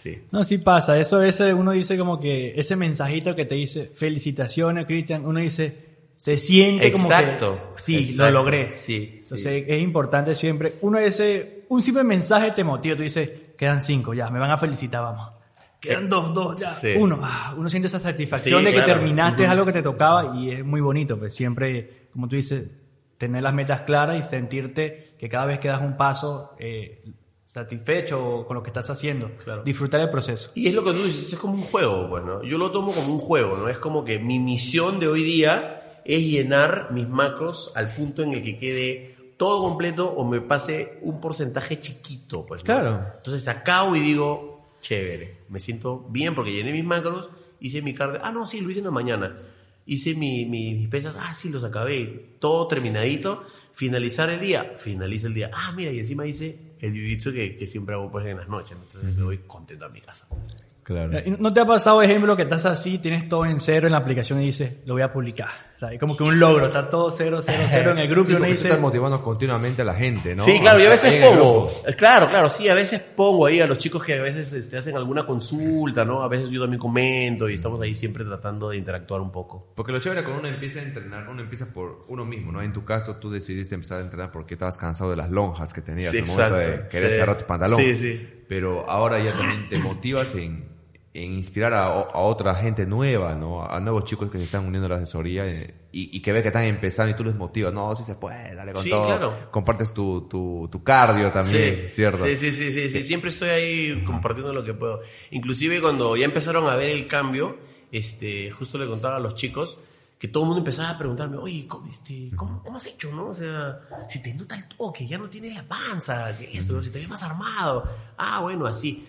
Sí. No, sí pasa. Eso a veces uno dice como que ese mensajito que te dice, felicitaciones, Cristian, uno dice, se siente como Exacto, que, sí, exacto, lo logré. sí, Entonces es importante siempre, uno ese, un simple mensaje te motiva, tú dices, quedan cinco, ya, me van a felicitar, vamos. Quedan dos, dos, ya, Sí. uno. Ah, uno siente esa satisfacción de que terminaste Ujú. algo que te tocaba y es muy bonito, pues siempre, como tú dices, tener las metas claras y sentirte que cada vez que das un paso eh, satisfecho con lo que estás haciendo. Claro. Disfrutar el proceso. Y es lo que tú dices, es como un juego, bueno. Yo lo tomo como un juego, ¿no? Es como que mi misión de hoy día es llenar mis macros al punto en el que quede todo completo o me pase un porcentaje chiquito, pues. ¿no? Claro. Entonces acabo y digo, chévere, me siento bien porque llené mis macros, hice mi cardio, ah, no, sí, lo hice en la mañana. Hice mi- mi- mis pesas, ah, sí, los acabé, todo terminadito. Finalizar el día, finalizo el día. Ah, mira, y encima hice el jiu-jitsu que, que siempre hago pues en las noches. Entonces me voy contento a mi casa. Claro. ¿Y ¿No te ha pasado, ejemplo, que estás así, tienes todo en cero en la aplicación y dices, lo voy a publicar? O sea, es como que un logro, está todo cero, cero, cero en el grupo Sí, y uno dice, estás motivando continuamente a la gente, ¿no? Sí, claro, y a veces pongo, grupo. claro, claro, sí, a veces pongo ahí a los chicos que a veces este, hacen alguna consulta, ¿no? A veces yo también comento y estamos ahí siempre tratando de interactuar un poco. Porque lo chévere cuando uno empieza a entrenar, uno empieza por uno mismo, ¿no? En tu caso, tú decidiste empezar a entrenar porque estabas cansado de las lonjas que tenías Sí, en el momento de exacto, querer sí. cerrar tu pantalón. Sí, sí. Pero ahora ya también te motivas en, en inspirar a, a otra gente nueva, ¿no? A nuevos chicos que se están uniendo a la asesoría eh, y, y que ve que están empezando y tú les motivas. No, sí se puede, dale con Sí, todo. claro. Compartes tu, tu, tu cardio también, ¿cierto? Sí, sí, sí, sí, sí, siempre estoy ahí compartiendo lo que puedo. Inclusive cuando ya empezaron a ver el cambio, este, justo le contaba a los chicos que todo el mundo empezaba a preguntarme, oye, ¿cómo, este, ¿cómo, cómo has hecho, no? O sea, si te nota el toque, ya no tienes la panza, que eso, si te ves más armado. Ah, bueno, así.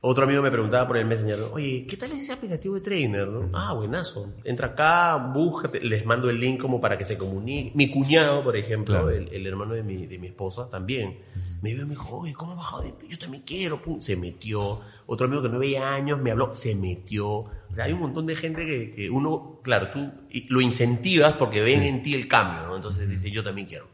Otro amigo me preguntaba por el Messenger, oye, ¿qué tal es ese aplicativo de trainer? no? Ah, buenazo. Entra acá, búscate, les mando el link como para que se comunique. Mi cuñado, por ejemplo, Claro. el, el hermano de mi, de mi esposa, también. Me vio y me dijo, oye, ¿cómo has bajado de? Yo también quiero. Pum, se metió. Otro amigo que no veía años me habló, se metió. O sea, hay un montón de gente que, que uno, claro, tú lo incentivas porque ven en ti el cambio, ¿no? Entonces dice, yo también quiero.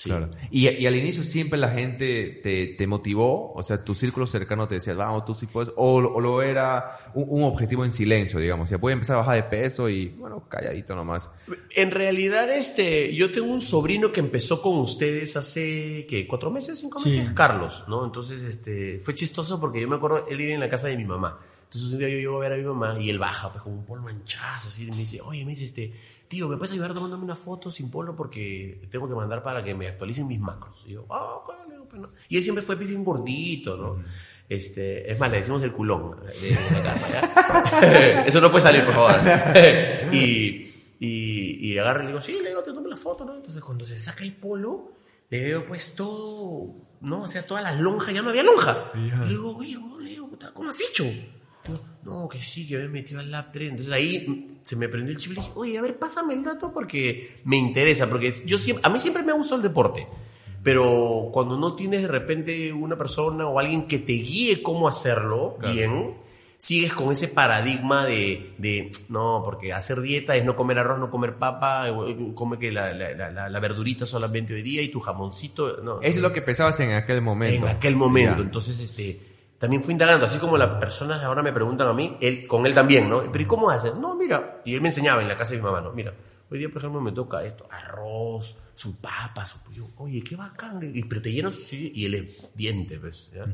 Sí. Claro. Y, y al inicio siempre la gente te, te motivó, o sea, tu círculo cercano te decía, vamos, tú sí puedes, o, o lo era un, un objetivo en silencio, digamos, ya puede empezar a bajar de peso y, bueno, calladito nomás. En realidad, este, yo tengo un sobrino que empezó con ustedes hace, ¿qué? ¿Cuatro meses? ¿Cinco Sí. meses? Carlos, ¿no? Entonces, este, fue chistoso porque yo me acuerdo, él vive en la casa de mi mamá. Entonces un día yo llego a ver a mi mamá y él baja, pues con un polo manchazo, así, y me dice, oye, me dice, este, tío, ¿me puedes ayudar tomándome una foto sin polo porque tengo que mandar para que me actualicen mis macros? Y yo, ah, digo, pues no. Y él siempre fue bien gordito, ¿no? Este, es más, le decimos el culón de, de la casa, ¿ya? Eso no puede salir, por favor. y, y, y agarro y le digo, sí, le digo, te tomo la foto, ¿no? Entonces cuando se saca el polo, le veo pues todo, ¿no? O sea, todas las lonjas, ya no había lonja. Le digo, oye, ¿cómo, le digo, puta, ¿cómo has hecho? No, que sí, que me he metido al lap 3. Entonces ahí se me prendió el chip y le dije, oye, a ver, pásame el dato porque me interesa, porque yo siempre, a mí siempre me ha gustado el deporte. Pero cuando no tienes de repente una persona o alguien que te guíe cómo hacerlo bien, sigues con ese paradigma de, de, no, porque hacer dieta es no comer arroz, no comer papa, eh, come que la, la, la, la verdurita solamente hoy día y tu jamoncito. No, es lo que pensabas en aquel momento. en aquel momento. Ya. Entonces, este, también fui indagando, así como las personas ahora me preguntan a mí, él, con él también, ¿no? Pero ¿y cómo haces? No, mira, y él me enseñaba en la casa de mi mamá, ¿no? Mira, hoy día, por ejemplo, me toca esto, arroz, su papa, su pollo. Oye, qué bacán. Y, pero te llenas, sí, y él es diente, pues, ¿ya?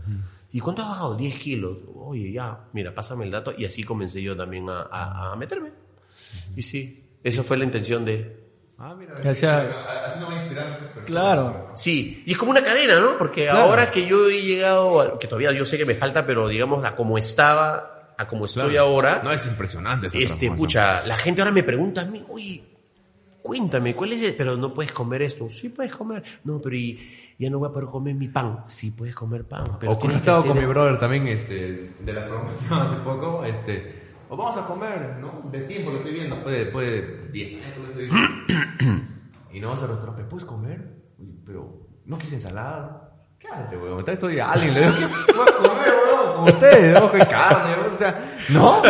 ¿Y cuánto has bajado? 10 kilos. Oye, ya, mira, pásame el dato. Y así comencé yo también a, a- a meterme. Y sí, esa fue la intención de, Ah, mira. O sea, así no va a inspirar a otras personas. Claro. Sí, y es como una cadena, ¿no? Porque ahora que yo he llegado, a- que todavía yo sé que me falta, pero digamos a como estaba, a como estoy Claro. ahora, No, es impresionante esa este, pucha, la gente ahora me pregunta a mí, oye, cuéntame, ¿cuál es el? Pero no puedes comer esto. Sí puedes comer. No, pero y, ya no voy a poder comer mi pan. Sí puedes comer pan. Pero o que estado con mi brother también, este, de la promoción hace poco, este, o vamos a comer, ¿no? De tiempo lo estoy viendo, después de, después de 10 años, eso, y no vas al restaurante, ¿puedes comer? Pero, ¿no quieres ensalada? Cállate, weón, vez soy alguien, le digo, ¿qué puedes comer? Como ustedes, ¿no? Que carne, o sea, ¿no?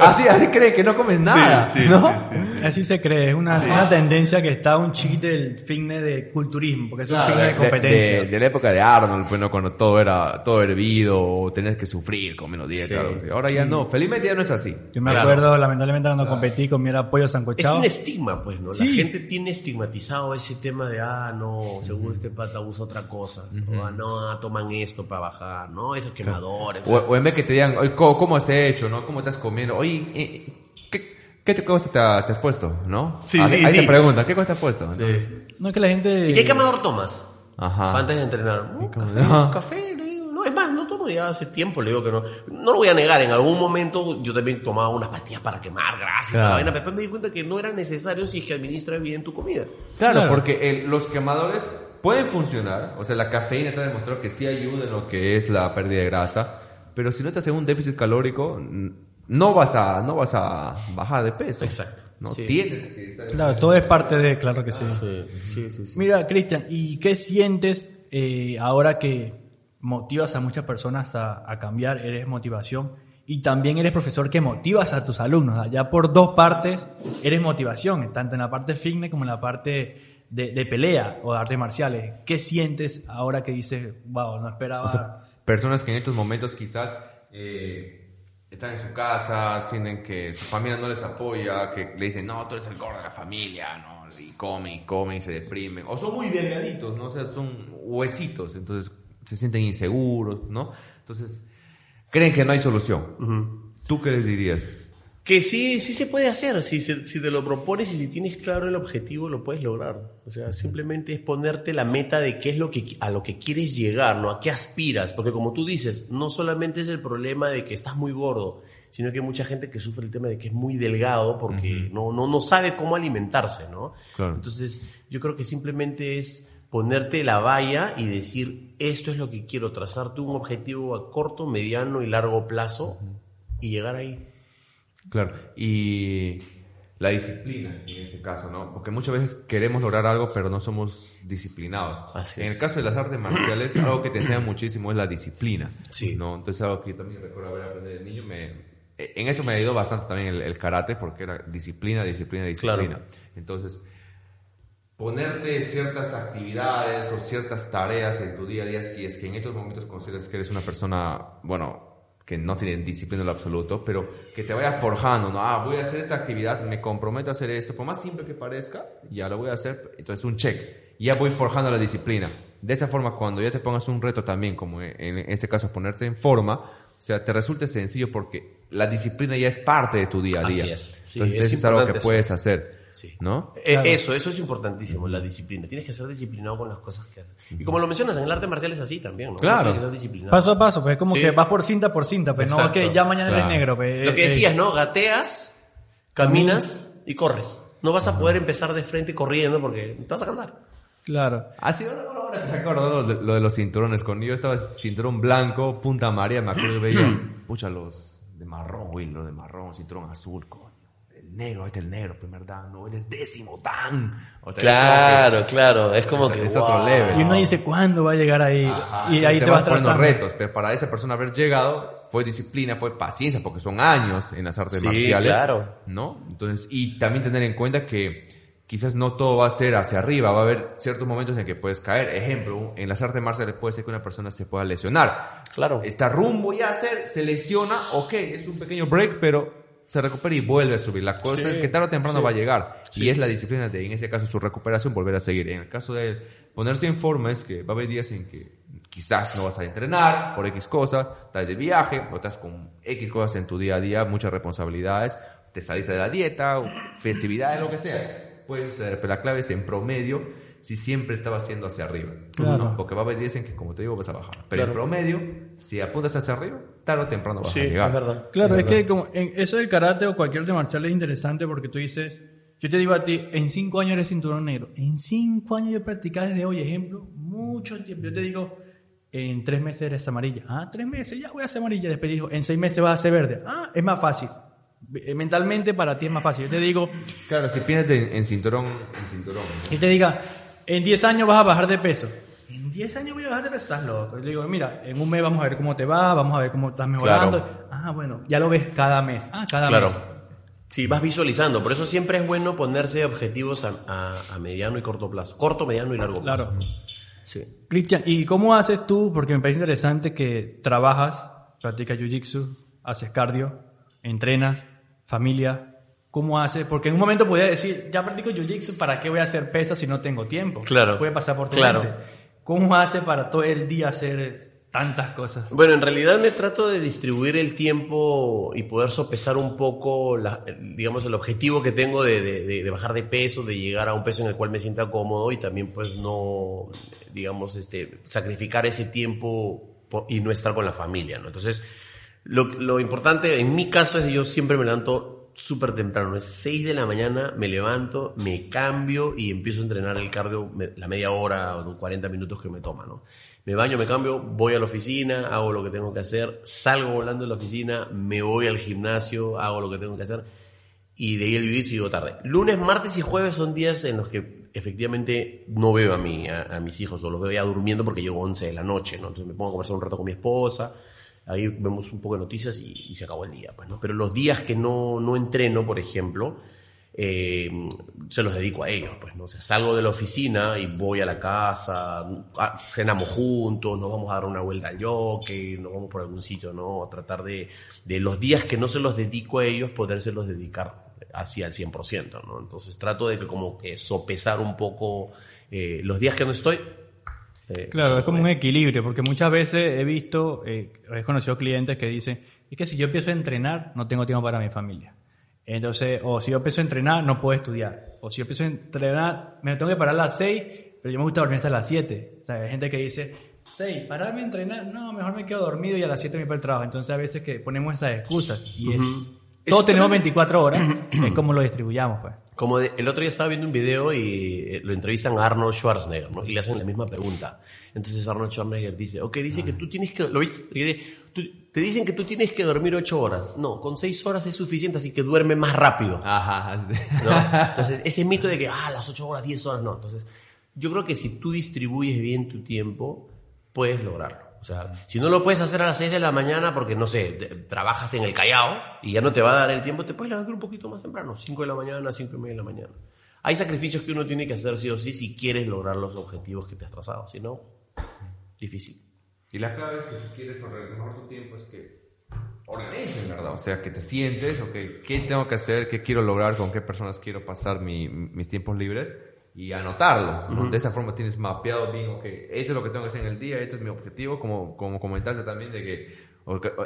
Así, así creen que no comes nada, sí, ¿no? sí, sí, sí. Así se cree, es una, una tendencia que está un chiquito del fitness de culturismo, porque es un Claro, fitness de competencia. De, de la época de Arnold, pues, ¿no? cuando todo era todo hervido, o tenías que sufrir con menos dieta. Así. Ahora ya no, felizmente ya no es así. Yo me Claro. acuerdo, lamentablemente, cuando competí, comía pollo Es sancochado. un estigma, pues, ¿no? Sí. La gente tiene estigmatizado ese tema de, ah, no, seguro este pata usa otra cosa. O, ah, no, ah, toman esto para bajar, ¿no? Esos quemadores. O, o en vez que te digan, oye, ¿cómo, cómo has hecho? ¿no? ¿Cómo estás comiendo? Oye, eh, ¿qué, qué te cosa te, ha- te has puesto? ¿no? Sí, sí, ahí sí. te preguntan, ¿qué cosa te has puesto? Sí. Entonces, No es que la gente... ¿Y qué quemador tomas? Ajá. Antes de entrenar. No, cómo café, no? café, le digo. No, es más, no tomo ya hace tiempo, le digo que no. No lo voy a negar, en algún momento yo también tomaba unas pastillas para quemar grasa y toda la Claro. vaina, pero después me di cuenta que no era necesario si es que administras bien tu comida. Claro, Claro. porque el- los quemadores pueden funcionar. O sea, la cafeína está demostrado que sí ayuda en lo que es la pérdida de grasa. Pero si no te haces un déficit calórico, no vas a, no vas a bajar de peso. Exacto. No Sí. tienes que Claro, todo es parte de, claro que sí. Sí, sí, sí. sí. Mira, Cristian, ¿y qué sientes eh, ahora que motivas a muchas personas a, a cambiar? Eres motivación y también eres profesor que motivas a tus alumnos. Allá por dos partes eres motivación, tanto en la parte fitness como en la parte de, de pelea o de artes marciales. ¿Qué sientes ahora que dices, wow, no esperaba? O sea, personas que en estos momentos quizás eh, están en su casa, sienten que su familia no les apoya, que le dicen, no, tú eres el gordo de la familia, ¿no? Y come, y come y se deprimen. O son muy delgaditos, ¿no? O sea, son huesitos, entonces se sienten inseguros, ¿no? Entonces, creen que no hay solución. ¿Tú qué les dirías? Que sí, sí se puede hacer, si, si te lo propones y si tienes claro el objetivo, lo puedes lograr. O sea, simplemente es ponerte la meta de qué es lo que, a lo que quieres llegar, ¿no? A qué aspiras. Porque como tú dices, no solamente es el problema de que estás muy gordo, sino que hay mucha gente que sufre el tema de que es muy delgado porque no, no, no sabe cómo alimentarse, ¿no? Claro. Entonces, yo creo que simplemente es ponerte la valla y decir, esto es lo que quiero, trazarte un objetivo a corto, mediano y largo plazo y llegar ahí. Claro, y la disciplina en este caso, ¿no? Porque muchas veces queremos lograr algo, pero no somos disciplinados. Así en es. el caso de las artes marciales, algo que te enseña muchísimo es la disciplina. Sí. ¿no? Entonces, algo que yo también recuerdo haber aprendido de niño, me, en eso me ayudó bastante también el, el karate, porque era disciplina, disciplina, disciplina. Entonces, ponerte ciertas actividades o ciertas tareas en tu día a día, si es que en estos momentos consideras que eres una persona, bueno, que no tiene disciplina en lo absoluto, pero que te vaya forjando, ¿no? Ah, voy a hacer esta actividad, me comprometo a hacer esto, por más simple que parezca, ya lo voy a hacer, entonces un check, ya voy forjando la disciplina. De esa forma, cuando ya te pongas un reto también, como en este caso ponerte en forma, o sea, te resulte sencillo porque la disciplina ya es parte de tu día a Así día. es. Sí, entonces, es eso es algo que puedes hacer, Sí. ¿no? Eh, Claro. Eso, eso es importantísimo, la disciplina. Tienes que ser disciplinado con las cosas que haces. Y como lo mencionas, en el arte marcial es así también, ¿no? Claro. Tienes que ser disciplinado. Paso a paso, pues es como Sí. que vas por cinta por cinta, pues no Exacto. que ya mañana Claro. eres negro. Pues, Lo que eh, decías, ¿no? Gateas, caminas y corres. No vas a poder empezar de frente corriendo porque te vas a cansar. Claro. Ha sido ahora que recuerdo lo de, lo de los cinturones. Cuando yo estaba cinturón blanco, punta María, me acuerdo que veía, pucha, los de marrón, güey, los de marrón, cinturón azul, negro, este es el negro, primer dan, no, eres décimo dan. O sea, es claro. Es como que- es otro level. Y uno dice, ¿cuándo va a llegar ahí? Ajá, y ahí te, vas poniendo trazando. retos, pero para esa persona haber llegado fue disciplina, fue paciencia, porque son años en las artes Sí, marciales, claro. ¿no? Entonces, y también tener en cuenta que quizás no todo va a ser hacia arriba, va a haber ciertos momentos en que puedes caer. Ejemplo, en las artes marciales puede ser que una persona se pueda lesionar. Claro. Está rumbo ya a hacer, se lesiona, ok, es un pequeño break, pero se recupera y vuelve a subir. La cosa Sí, es que tarde o temprano sí. va a llegar. Y es la disciplina de, en ese caso, su recuperación, volver a seguir. En el caso de ponerse en forma, es que va a haber días en que quizás no vas a entrenar por X cosa, estás de viaje, o estás con X cosas en tu día a día, muchas responsabilidades, te saliste de la dieta, o festividades, lo que sea. Puede suceder, pero la clave es en promedio, si siempre estabas haciendo hacia arriba. Claro. ¿no? Porque va a haber días en que, como te digo, vas a bajar. Pero en promedio, si apuntas hacia arriba, tarde o temprano vas Sí, a llegar. es verdad. Claro, es que como en eso del karate o cualquier arte marcial es interesante porque tú dices, yo te digo a ti, en cinco años eres cinturón negro. En cinco años yo practicaba desde hoy, ejemplo, mucho tiempo. Yo te digo, en tres meses eres amarilla. Ah, tres meses, ya voy a ser amarilla. Después dijo, en seis meses vas a ser verde. Ah, es más fácil. Eh, Mentalmente para ti es más fácil. Yo te digo, Claro, si piensas en, en cinturón, en cinturón. ¿no? y te diga, en 10 años vas a bajar de peso. En 10 años voy a bajar de peso, estás loco. Y le digo, mira, en un mes vamos a ver cómo te va, vamos a ver cómo estás mejorando. Ah, bueno, ya lo ves cada mes. Ah, cada Claro. mes. Sí, vas visualizando. Por eso siempre es bueno ponerse objetivos a, a- a mediano y corto plazo. Corto, mediano y largo plazo. Claro. Sí. Cristian, ¿y cómo haces tú? Porque me parece interesante que trabajas, practicas jiu-jitsu, haces cardio, entrenas, familia. ¿Cómo haces? Porque en un momento podía decir, ya practico jiu-jitsu, ¿para qué voy a hacer pesas si no tengo tiempo? Claro. Puede pasar por tu Claro. mente. ¿Cómo haces para todo el día hacer tantas cosas? Bueno, en realidad me trato de distribuir el tiempo y poder sopesar un poco, la- digamos, el objetivo que tengo de, de- de- de bajar de peso, de llegar a un peso en el cual me sienta cómodo y también pues no, digamos, este, sacrificar ese tiempo po- y no estar con la familia, ¿no? Entonces, lo, lo importante en mi caso es que yo siempre me levanto súper temprano, es 6 de la mañana, me levanto, me cambio y empiezo a entrenar el cardio la media hora o 40 minutos que me toma, ¿no? Me baño, me cambio, voy a la oficina, hago lo que tengo que hacer, salgo volando de la oficina, me voy al gimnasio, hago lo que tengo que hacer y de ahí el jiu-jitsu llego tarde. Lunes, martes y jueves son días en los que efectivamente no veo a, a, a mis hijos o los veo ya durmiendo porque llego 11 de la noche, ¿no? Entonces me pongo a conversar un rato con mi esposa, ahí vemos un poco de noticias y, se acabó el día, pues, ¿no? Pero los días que no, no entreno, por ejemplo, eh, se los dedico a ellos, pues, ¿no? Salgo de la oficina y voy a la casa, a- cenamos juntos, nos vamos a dar una vuelta al yoke, nos vamos por algún sitio, ¿no? A tratar de, de los días que no se los dedico a ellos, podérselos dedicar así al 100%, ¿no? Entonces trato de que como que sopesar un poco eh, los días que no estoy. Eh, Claro, es como un equilibrio, porque muchas veces he visto, eh, he conocido clientes que dicen, es que si yo empiezo a entrenar, no tengo tiempo para mi familia. Entonces, o si yo empiezo a entrenar, no puedo estudiar. O si yo empiezo a entrenar, me tengo que parar a las 6, pero yo me gusta dormir hasta las 7. O sea, hay gente que dice, 6, pararme a entrenar, no, mejor me quedo dormido y a las 7 me voy para el trabajo. Entonces, a veces que ponemos esas excusas y es, Eso todos tenemos también- 24 horas, es como lo distribuyamos, pues. Como de- el otro día estaba viendo un video y eh, lo entrevistan a Arnold Schwarzenegger, ¿no? Y le hacen la misma pregunta. Entonces Arnold Schwarzenegger dice, ok, dice que tú tienes que, ¿lo viste? Y dice, "Tú- te dicen que tú tienes que dormir ocho horas. No, con seis horas es suficiente, así que duerme más rápido. Ajá. ¿no? Entonces, ese mito de que, ah, las 8 horas, 10 horas, no. Entonces, yo creo que si tú distribuyes bien tu tiempo, puedes lograrlo. O sea, si no lo puedes hacer a las 6 de la mañana porque, no sé, trabajas en el Callao y ya no te va a dar el tiempo, te puedes levantar un poquito más temprano, 5 de la mañana, 5 y media de la mañana. Hay sacrificios que uno tiene que hacer sí o sí si quieres lograr los objetivos que te has trazado. Si no, difícil. Y la clave es que si quieres organizar tu tiempo es que organices, ¿verdad? O sea, que te sientes, ok, ¿qué tengo que hacer? ¿Qué quiero lograr? ¿Con qué personas quiero pasar mi- mis tiempos libres? Y anotarlo. ¿no? De esa forma tienes mapeado bien, ok, eso es lo que tengo que hacer en el día, esto es mi objetivo, como, como comentaste también de que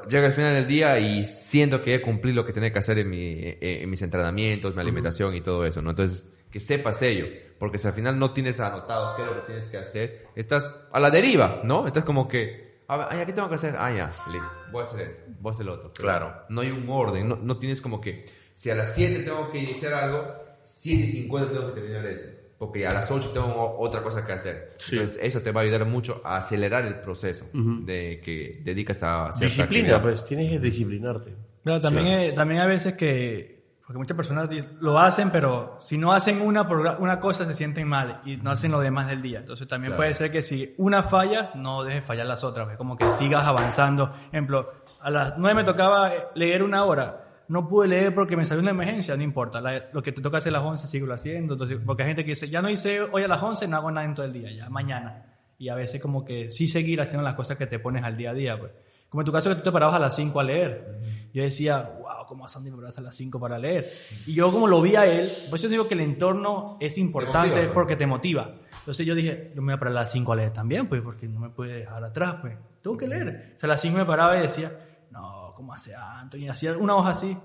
llega al final del día y siento que he cumplido lo que tenía que hacer en, mi, eh, en mis entrenamientos, mi alimentación y todo eso, ¿no? Entonces, que sepas ello, porque si al final no tienes anotado qué es lo que tienes que hacer, estás a la deriva, ¿no? Estás como que, a ver, ¿qué tengo que hacer? Ah, ya, listo, voy a hacer eso, voy a hacer lo otro. Pero Claro. No hay un orden, no, no tienes como que, si a las 7 tengo que iniciar algo, 7 y 50 tengo que terminar eso, porque a las 8 tengo otra cosa que hacer. Sí. Entonces, eso te va a ayudar mucho a acelerar el proceso de que dedicas a Disciplina, actividad. pues, tienes que disciplinarte. Claro, también, eh, también hay veces que, porque muchas personas lo hacen, pero si no hacen una, una cosa se sienten mal y no hacen lo demás del día. Entonces también Claro. puede ser que si una falla, no dejes fallar las otras, pues, como que sigas avanzando. Ejemplo, a las 9 me tocaba leer una hora. No pude leer porque me salió una emergencia, no importa. La- lo que te toca hacer a las 11, sigo haciendo. Entonces, porque hay gente que dice, ya no hice hoy a las 11, no hago nada en todo el día, ya mañana. Y a veces como que sí seguir haciendo las cosas que te pones al día a día, pues. Como en tu caso que tú te parabas a las 5 a leer. Yo decía, wow, ¿cómo a me paras a las 5 para leer? Y yo como lo vi a él, pues yo digo que el entorno es importante motiva, ¿no? porque te motiva. Entonces yo dije, yo me voy a parar a las 5 a leer también, pues, porque no me puede dejar atrás, pues. Tengo que leer. O sea, a las 5 me paraba y decía, ¿cómo hace Anthony? Hacía una hoja así.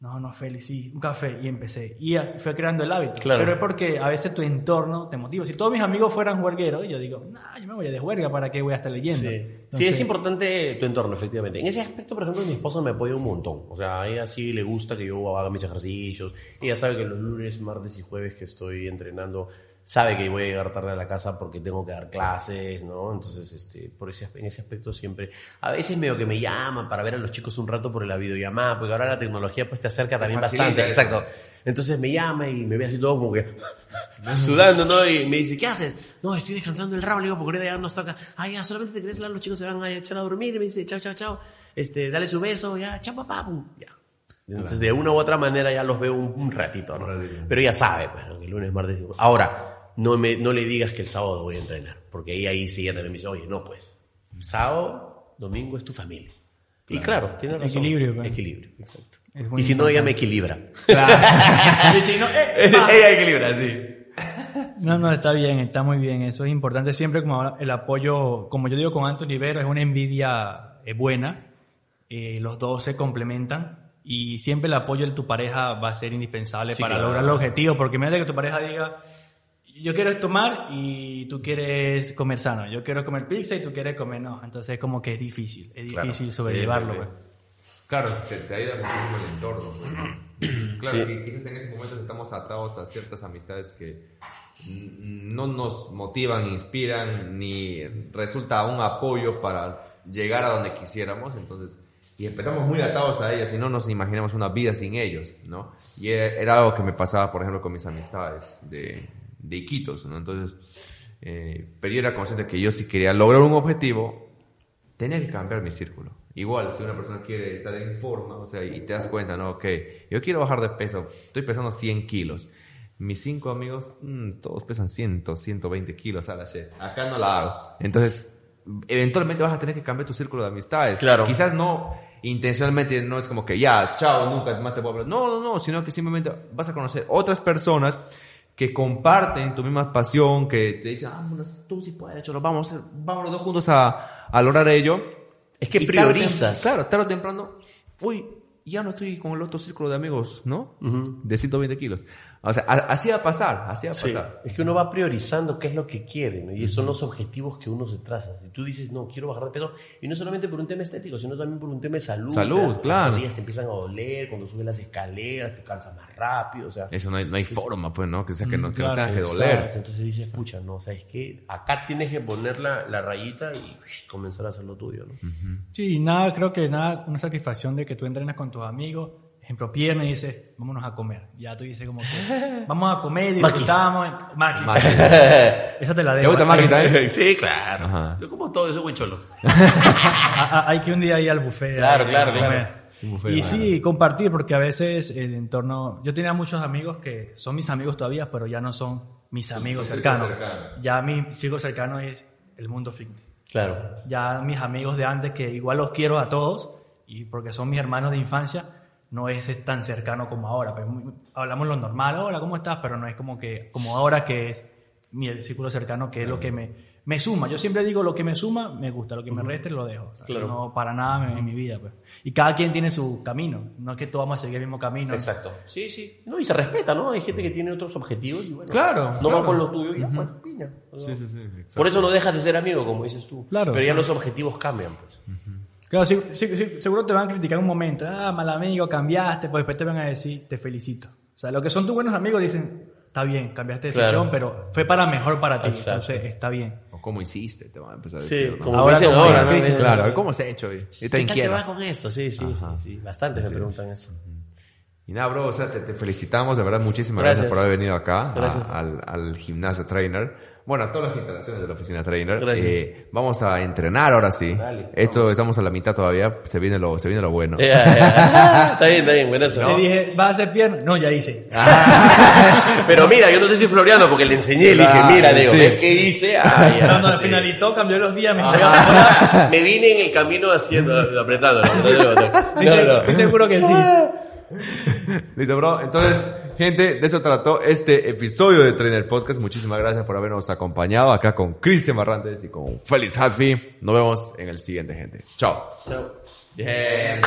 No, no, Félix, sí, un café. Y empecé. Y fue creando el hábito. Claro. Pero es porque a veces tu entorno te motiva. Si todos mis amigos fueran huergueros, yo digo, nah, yo me voy a deshuerga, ¿para qué voy a estar leyendo? Sí. es importante tu entorno, efectivamente. En ese aspecto, por ejemplo, mi esposa me apoya un montón. O sea, a ella sí le gusta que yo haga mis ejercicios. Ella sabe que los lunes, martes y jueves que estoy entrenando, sabe que voy a llegar tarde a la casa porque tengo que dar clases, ¿no? Entonces, este, por ese, en ese aspecto siempre... A veces medio que me llaman para ver a los chicos un rato por la videollamada, porque ahora la tecnología pues te acerca también facilita bastante. eso. Exacto. Entonces me llama y me ve así todo como que sudando, ¿no? Y me dice, ¿qué haces? No, estoy descansando el rabo, le digo, porque ahorita ya nos toca. Ah, ya, solamente te hablar, los chicos se van a echar a dormir. Y me dice, chao, chao, chao. Este, dale su beso, ya, chao, papá, pum, ya. Entonces, de una u otra manera ya los veo un, un ratito, ¿no? Pero ya sabe, pues, el lunes, martes Ahora, no, me, no le digas que el sábado voy a entrenar, porque ahí, ahí sí ella también me dice, oye, no, pues, sábado, domingo es tu familia. Y claro, tiene razón. Equilibrio. Equilibrio, exacto. Y si no, ella me equilibra. Claro. Y si no, eh, ella equilibra, sí. No, no, está bien, está muy bien. Eso es importante siempre como el apoyo, como yo digo con Anthony Vero, es una envidia eh, buena. Eh, los dos se complementan y siempre el apoyo de tu pareja va a ser indispensable Sí, para claro. lograr el objetivo. Porque imagínate que tu pareja diga, yo quiero tomar y tú quieres comer sano. Yo quiero comer pizza y tú quieres comer no. Entonces como que es difícil, es Claro. difícil Sí, sobrellevarlo. sí, sí. pues. Claro, te, te ayuda muchísimo el entorno. ¿no? Claro, Sí. que quizás en estos momentos estamos atados a ciertas amistades que no nos motivan, inspiran, ni resulta un apoyo para llegar a donde quisiéramos. Entonces, y empezamos muy atados a ellos y no nos imaginamos una vida sin ellos, ¿no? Y era, era algo que me pasaba, por ejemplo, con mis amistades de, de Iquitos, ¿no? Entonces, eh, pero yo era consciente que yo si quería lograr un objetivo, tenía que cambiar mi círculo. Igual, si una persona quiere estar en forma, o sea, y te das cuenta, ¿no? Ok, yo quiero bajar de peso, estoy pesando 100 kilos. Mis cinco amigos, mm, todos pesan 100, 120 kilos a la shit. Acá no la hago. Entonces, eventualmente vas a tener que cambiar tu círculo de amistades. Claro. Quizás no intencionalmente, no es como que ya, chao, nunca más te puedo hablar. No, no, no, sino que simplemente vas a conocer otras personas que comparten tu misma pasión, que te dicen, vámonos, tú sí puedes, cholo, vamos, a hacer- vamos los dos juntos a, a lograr ello. Es que Y tarde priorizas. tem- Claro, tarde o temprano, uy, ya no estoy con el otro círculo de amigos, ¿no? De 120 kilos. O sea, así va a pasar, así va a Sí, pasar. es que uno va priorizando qué es lo que quiere, ¿no? y esos son los objetivos que uno se traza. Si tú dices, no, quiero bajar de peso, y no solamente por un tema estético, sino también por un tema de salud. Salud, te claro. Las rodillas te empiezan a doler, cuando subes las escaleras, te cansas más rápido, o sea. Eso no hay, no hay forma, pues, ¿no? Que sea que no, que no claro, tengas que Exacto, doler. Entonces dices, pucha, no, ¿sabes qué? Acá tienes que poner la, la rayita y uish, comenzar a hacer lo tuyo, ¿no? Sí, nada, creo que nada, una satisfacción de que tú entrenas con tus amigos, ejemplo, pierna y dices, vámonos a comer. Ya tú dices como que, vamos a comer, disfrutamos, Maki. Maki. Esa te la ¿Te dejo. gusta Maki también? sí, claro. Ajá. Yo como todo, eso, güey, cholo. Hay que un día ir al buffet. Claro, a claro, claro. Buffet, Y claro. sí, compartir, porque a veces el entorno... Yo tenía muchos amigos que son mis amigos todavía, pero ya no son mis amigos tu cercanos. cercano. Ya mi círculo cercano es el mundo fitness. Claro. Ya mis amigos de antes, que igual los quiero a todos, y porque son mis hermanos de infancia, no es tan cercano como ahora. Pues, hablamos lo normal, hola, ¿cómo estás? Pero no es como que como ahora que es mi círculo cercano, que es lo que me, me suma. Yo siempre digo, lo que me suma, me gusta, lo que me reste, lo dejo. O sea, Claro. No para nada en, mi vida. Pues. Y cada quien tiene su camino. No es que todos vamos a seguir el mismo camino. Exacto. Sí, sí. No, y se respeta, ¿no? Hay gente que tiene otros objetivos y bueno. Claro, No claro. va con lo tuyo y ya, pues, piña. Sí, sí, sí. exacto. Por eso no dejas de ser amigo, como dices tú. Claro. Pero ya los objetivos cambian, pues. Claro, sí, sí, sí, seguro te van a criticar un momento. Ah, mal amigo, cambiaste. Pues después te van a decir, te felicito. O sea, lo que son tus buenos amigos dicen, está bien, cambiaste de decisión, Claro. pero fue para mejor para ti. Exacto. Entonces, está bien. O cómo hiciste, te van a empezar a Sí, decir. ¿no? como Ahora como ahora, ¿no? Claro, ¿cómo se ha hecho? ¿Qué tal va con esto? Sí, sí, sí, Ajá. sí. Bastante me preguntan eso. Y nada, bro, o sea, te, te felicitamos, de verdad, muchísimas gracias, Gracias. por haber venido acá a- al, al gimnasio trainer. Bueno, a todas las instalaciones de la oficina trainer. Gracias. Eh, vamos a entrenar ahora sí. Dale, Esto vamos. estamos a la mitad todavía, se viene lo, se viene lo bueno. Está bien, está bien, buenazo. Le dije, ¿vas a hacer pierna? No, ya hice. Pero mira, yo no sé si floreando porque le enseñé, le dije, mira, digo, sí. ¿ves qué hice? Ah, ya, Cuando sí. finalizó, cambió los días, me voy a mejorar. Me vine en el camino haciendo, apretando. Estoy, se- estoy seguro que sí. Listo, bro. Entonces, Gente, de eso trató este episodio de Trainer Podcast. Muchísimas gracias por habernos acompañado acá con Cristian Barrantes y con Félix Hatfi. Nos vemos en el siguiente, gente. Chao. Chao. Yeah. Yeah.